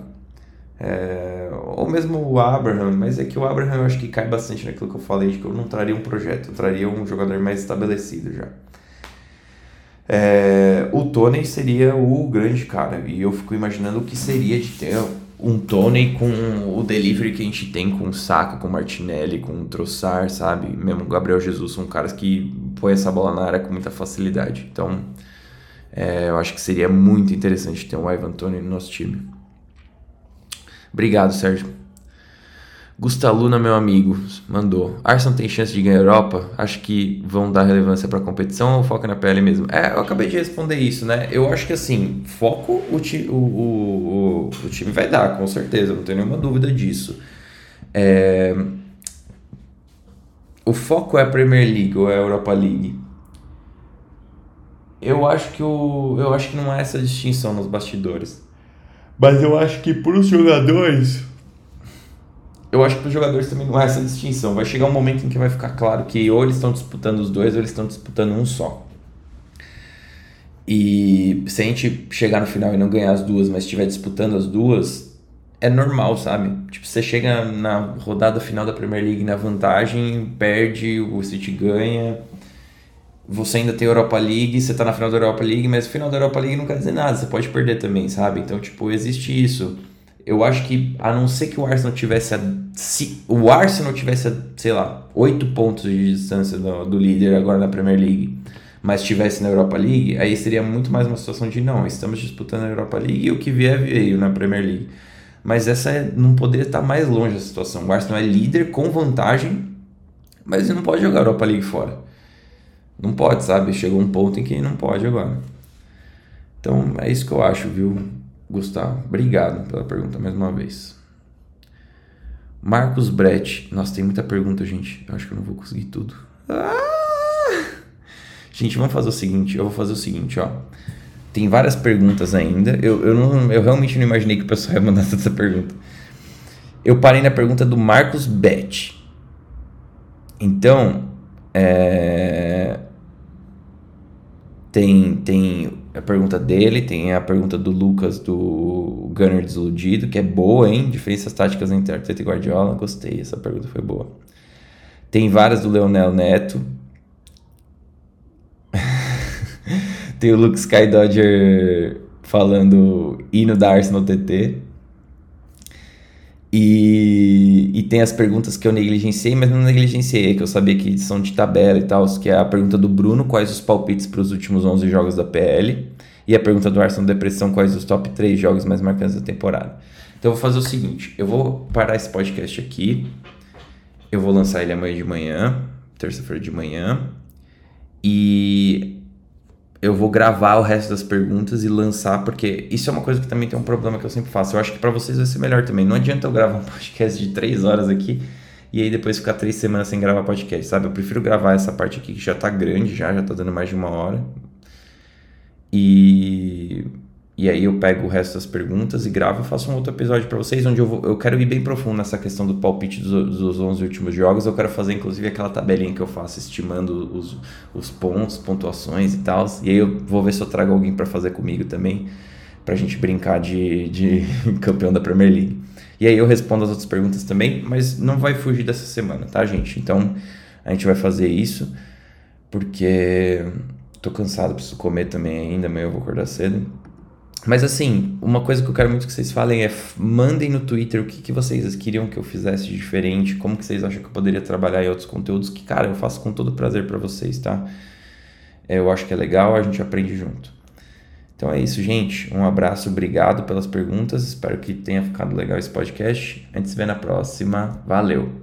É, ou mesmo o Abraham, mas é que o Abraham eu acho que cai bastante naquilo que eu falei, de que eu não traria um projeto, eu traria um jogador mais estabelecido já. É, o Tony seria o grande cara, e eu fico imaginando o que seria de ter um Tony com o delivery que a gente tem com o Saka, com o Martinelli, com o Trossard, sabe? Mesmo o Gabriel Jesus são caras que põem essa bola na área com muita facilidade. Então, é, eu acho que seria muito interessante ter um Ivan Tony no nosso time. Obrigado, Sérgio. Gustaluna, meu amigo, mandou. Arsenal tem chance de ganhar a Europa? Acho que vão dar relevância para a competição ou foca na PL mesmo? É, eu acabei de responder isso, né? Eu acho que assim, foco o, ti, o, o, o, time vai dar, com certeza, não tenho nenhuma dúvida disso. É... O foco é a Premier League ou é a Europa League? Eu acho que o, eu acho que não há essa distinção nos bastidores. Mas eu acho que para os jogadores eu acho que para os jogadores também não há essa distinção. Vai chegar um momento em que vai ficar claro que ou eles estão disputando os dois ou eles estão disputando um só. E se a gente chegar no final e não ganhar as duas, mas estiver disputando as duas, é normal, sabe? Tipo, você chega na rodada final da Premier League na vantagem, perde, o City ganha. Você ainda tem Europa League, você tá na final da Europa League, mas o final da Europa League não quer dizer nada, você pode perder também, sabe? Então, tipo, existe isso. Eu acho que, a não ser que o Arsenal tivesse. A, se o Arsenal tivesse, a, sei lá, 8 pontos de distância do, do líder agora na Premier League, mas estivesse na Europa League, aí seria muito mais uma situação de não, estamos disputando a Europa League e o que vier veio na Premier League. Mas essa é, não poderia estar mais longe da situação. O Arsenal é líder com vantagem, mas ele não pode jogar a Europa League fora. Não pode, sabe? Chegou um ponto em que não pode agora. Então é isso que eu acho, viu? Gustavo, obrigado pela pergunta mais uma vez. Marcos Brett. Nossa, tem muita pergunta, gente. Eu acho que eu não vou conseguir tudo. Ah! Gente, vamos fazer o seguinte. Eu vou fazer o seguinte, ó. Tem várias perguntas ainda. Eu, eu, não, eu realmente não imaginei que o pessoal ia mandar essa pergunta. Eu parei na pergunta do Marcos Bett. Então, é... tem, tem a pergunta dele, tem a pergunta do Lucas do Gunner Desiludido, que é boa, hein? Diferenças táticas entre Arteta e Guardiola. Gostei, essa pergunta foi boa. Tem várias do Leonel Neto. tem o Luke Skydodger falando hino da Arsenal TT. E, e tem as perguntas que eu negligenciei, mas não negligenciei, que eu sabia que são de tabela e tal, que é a pergunta do Bruno, quais os palpites para os últimos 11 jogos da PL, e a pergunta do Arsenal Depressão, quais os top 3 jogos mais marcantes da temporada. Então eu vou fazer o seguinte, eu vou parar esse podcast aqui, eu vou lançar ele amanhã de manhã, terça-feira de manhã, e eu vou gravar o resto das perguntas e lançar, porque isso é uma coisa que também tem um problema que eu sempre faço. Eu acho que para vocês vai ser melhor também. Não adianta eu gravar um podcast de três horas aqui e aí depois ficar três semanas sem gravar podcast, sabe? Eu prefiro gravar essa parte aqui que já tá grande, já, já tá dando mais de uma hora. E e aí eu pego o resto das perguntas e gravo e faço um outro episódio para vocês, onde eu, vou, eu quero ir bem profundo nessa questão do palpite dos, dos 11 últimos jogos. Eu quero fazer inclusive aquela tabelinha que eu faço estimando os, os pontos, pontuações e tal. E aí eu vou ver se eu trago alguém para fazer comigo também, pra gente brincar de, de campeão da Premier League. E aí eu respondo as outras perguntas também, mas não vai fugir dessa semana, tá, gente? Então a gente vai fazer isso, porque tô cansado, preciso comer também ainda, amanhã eu vou acordar cedo. Mas assim, uma coisa que eu quero muito que vocês falem é mandem no Twitter o que, que vocês queriam que eu fizesse diferente, como que vocês acham que eu poderia trabalhar em outros conteúdos, que, cara, eu faço com todo prazer para vocês, tá? É, eu acho que é legal, a gente aprende junto. Então é isso, gente. Um abraço, obrigado pelas perguntas. Espero que tenha ficado legal esse podcast. A gente se vê na próxima. Valeu!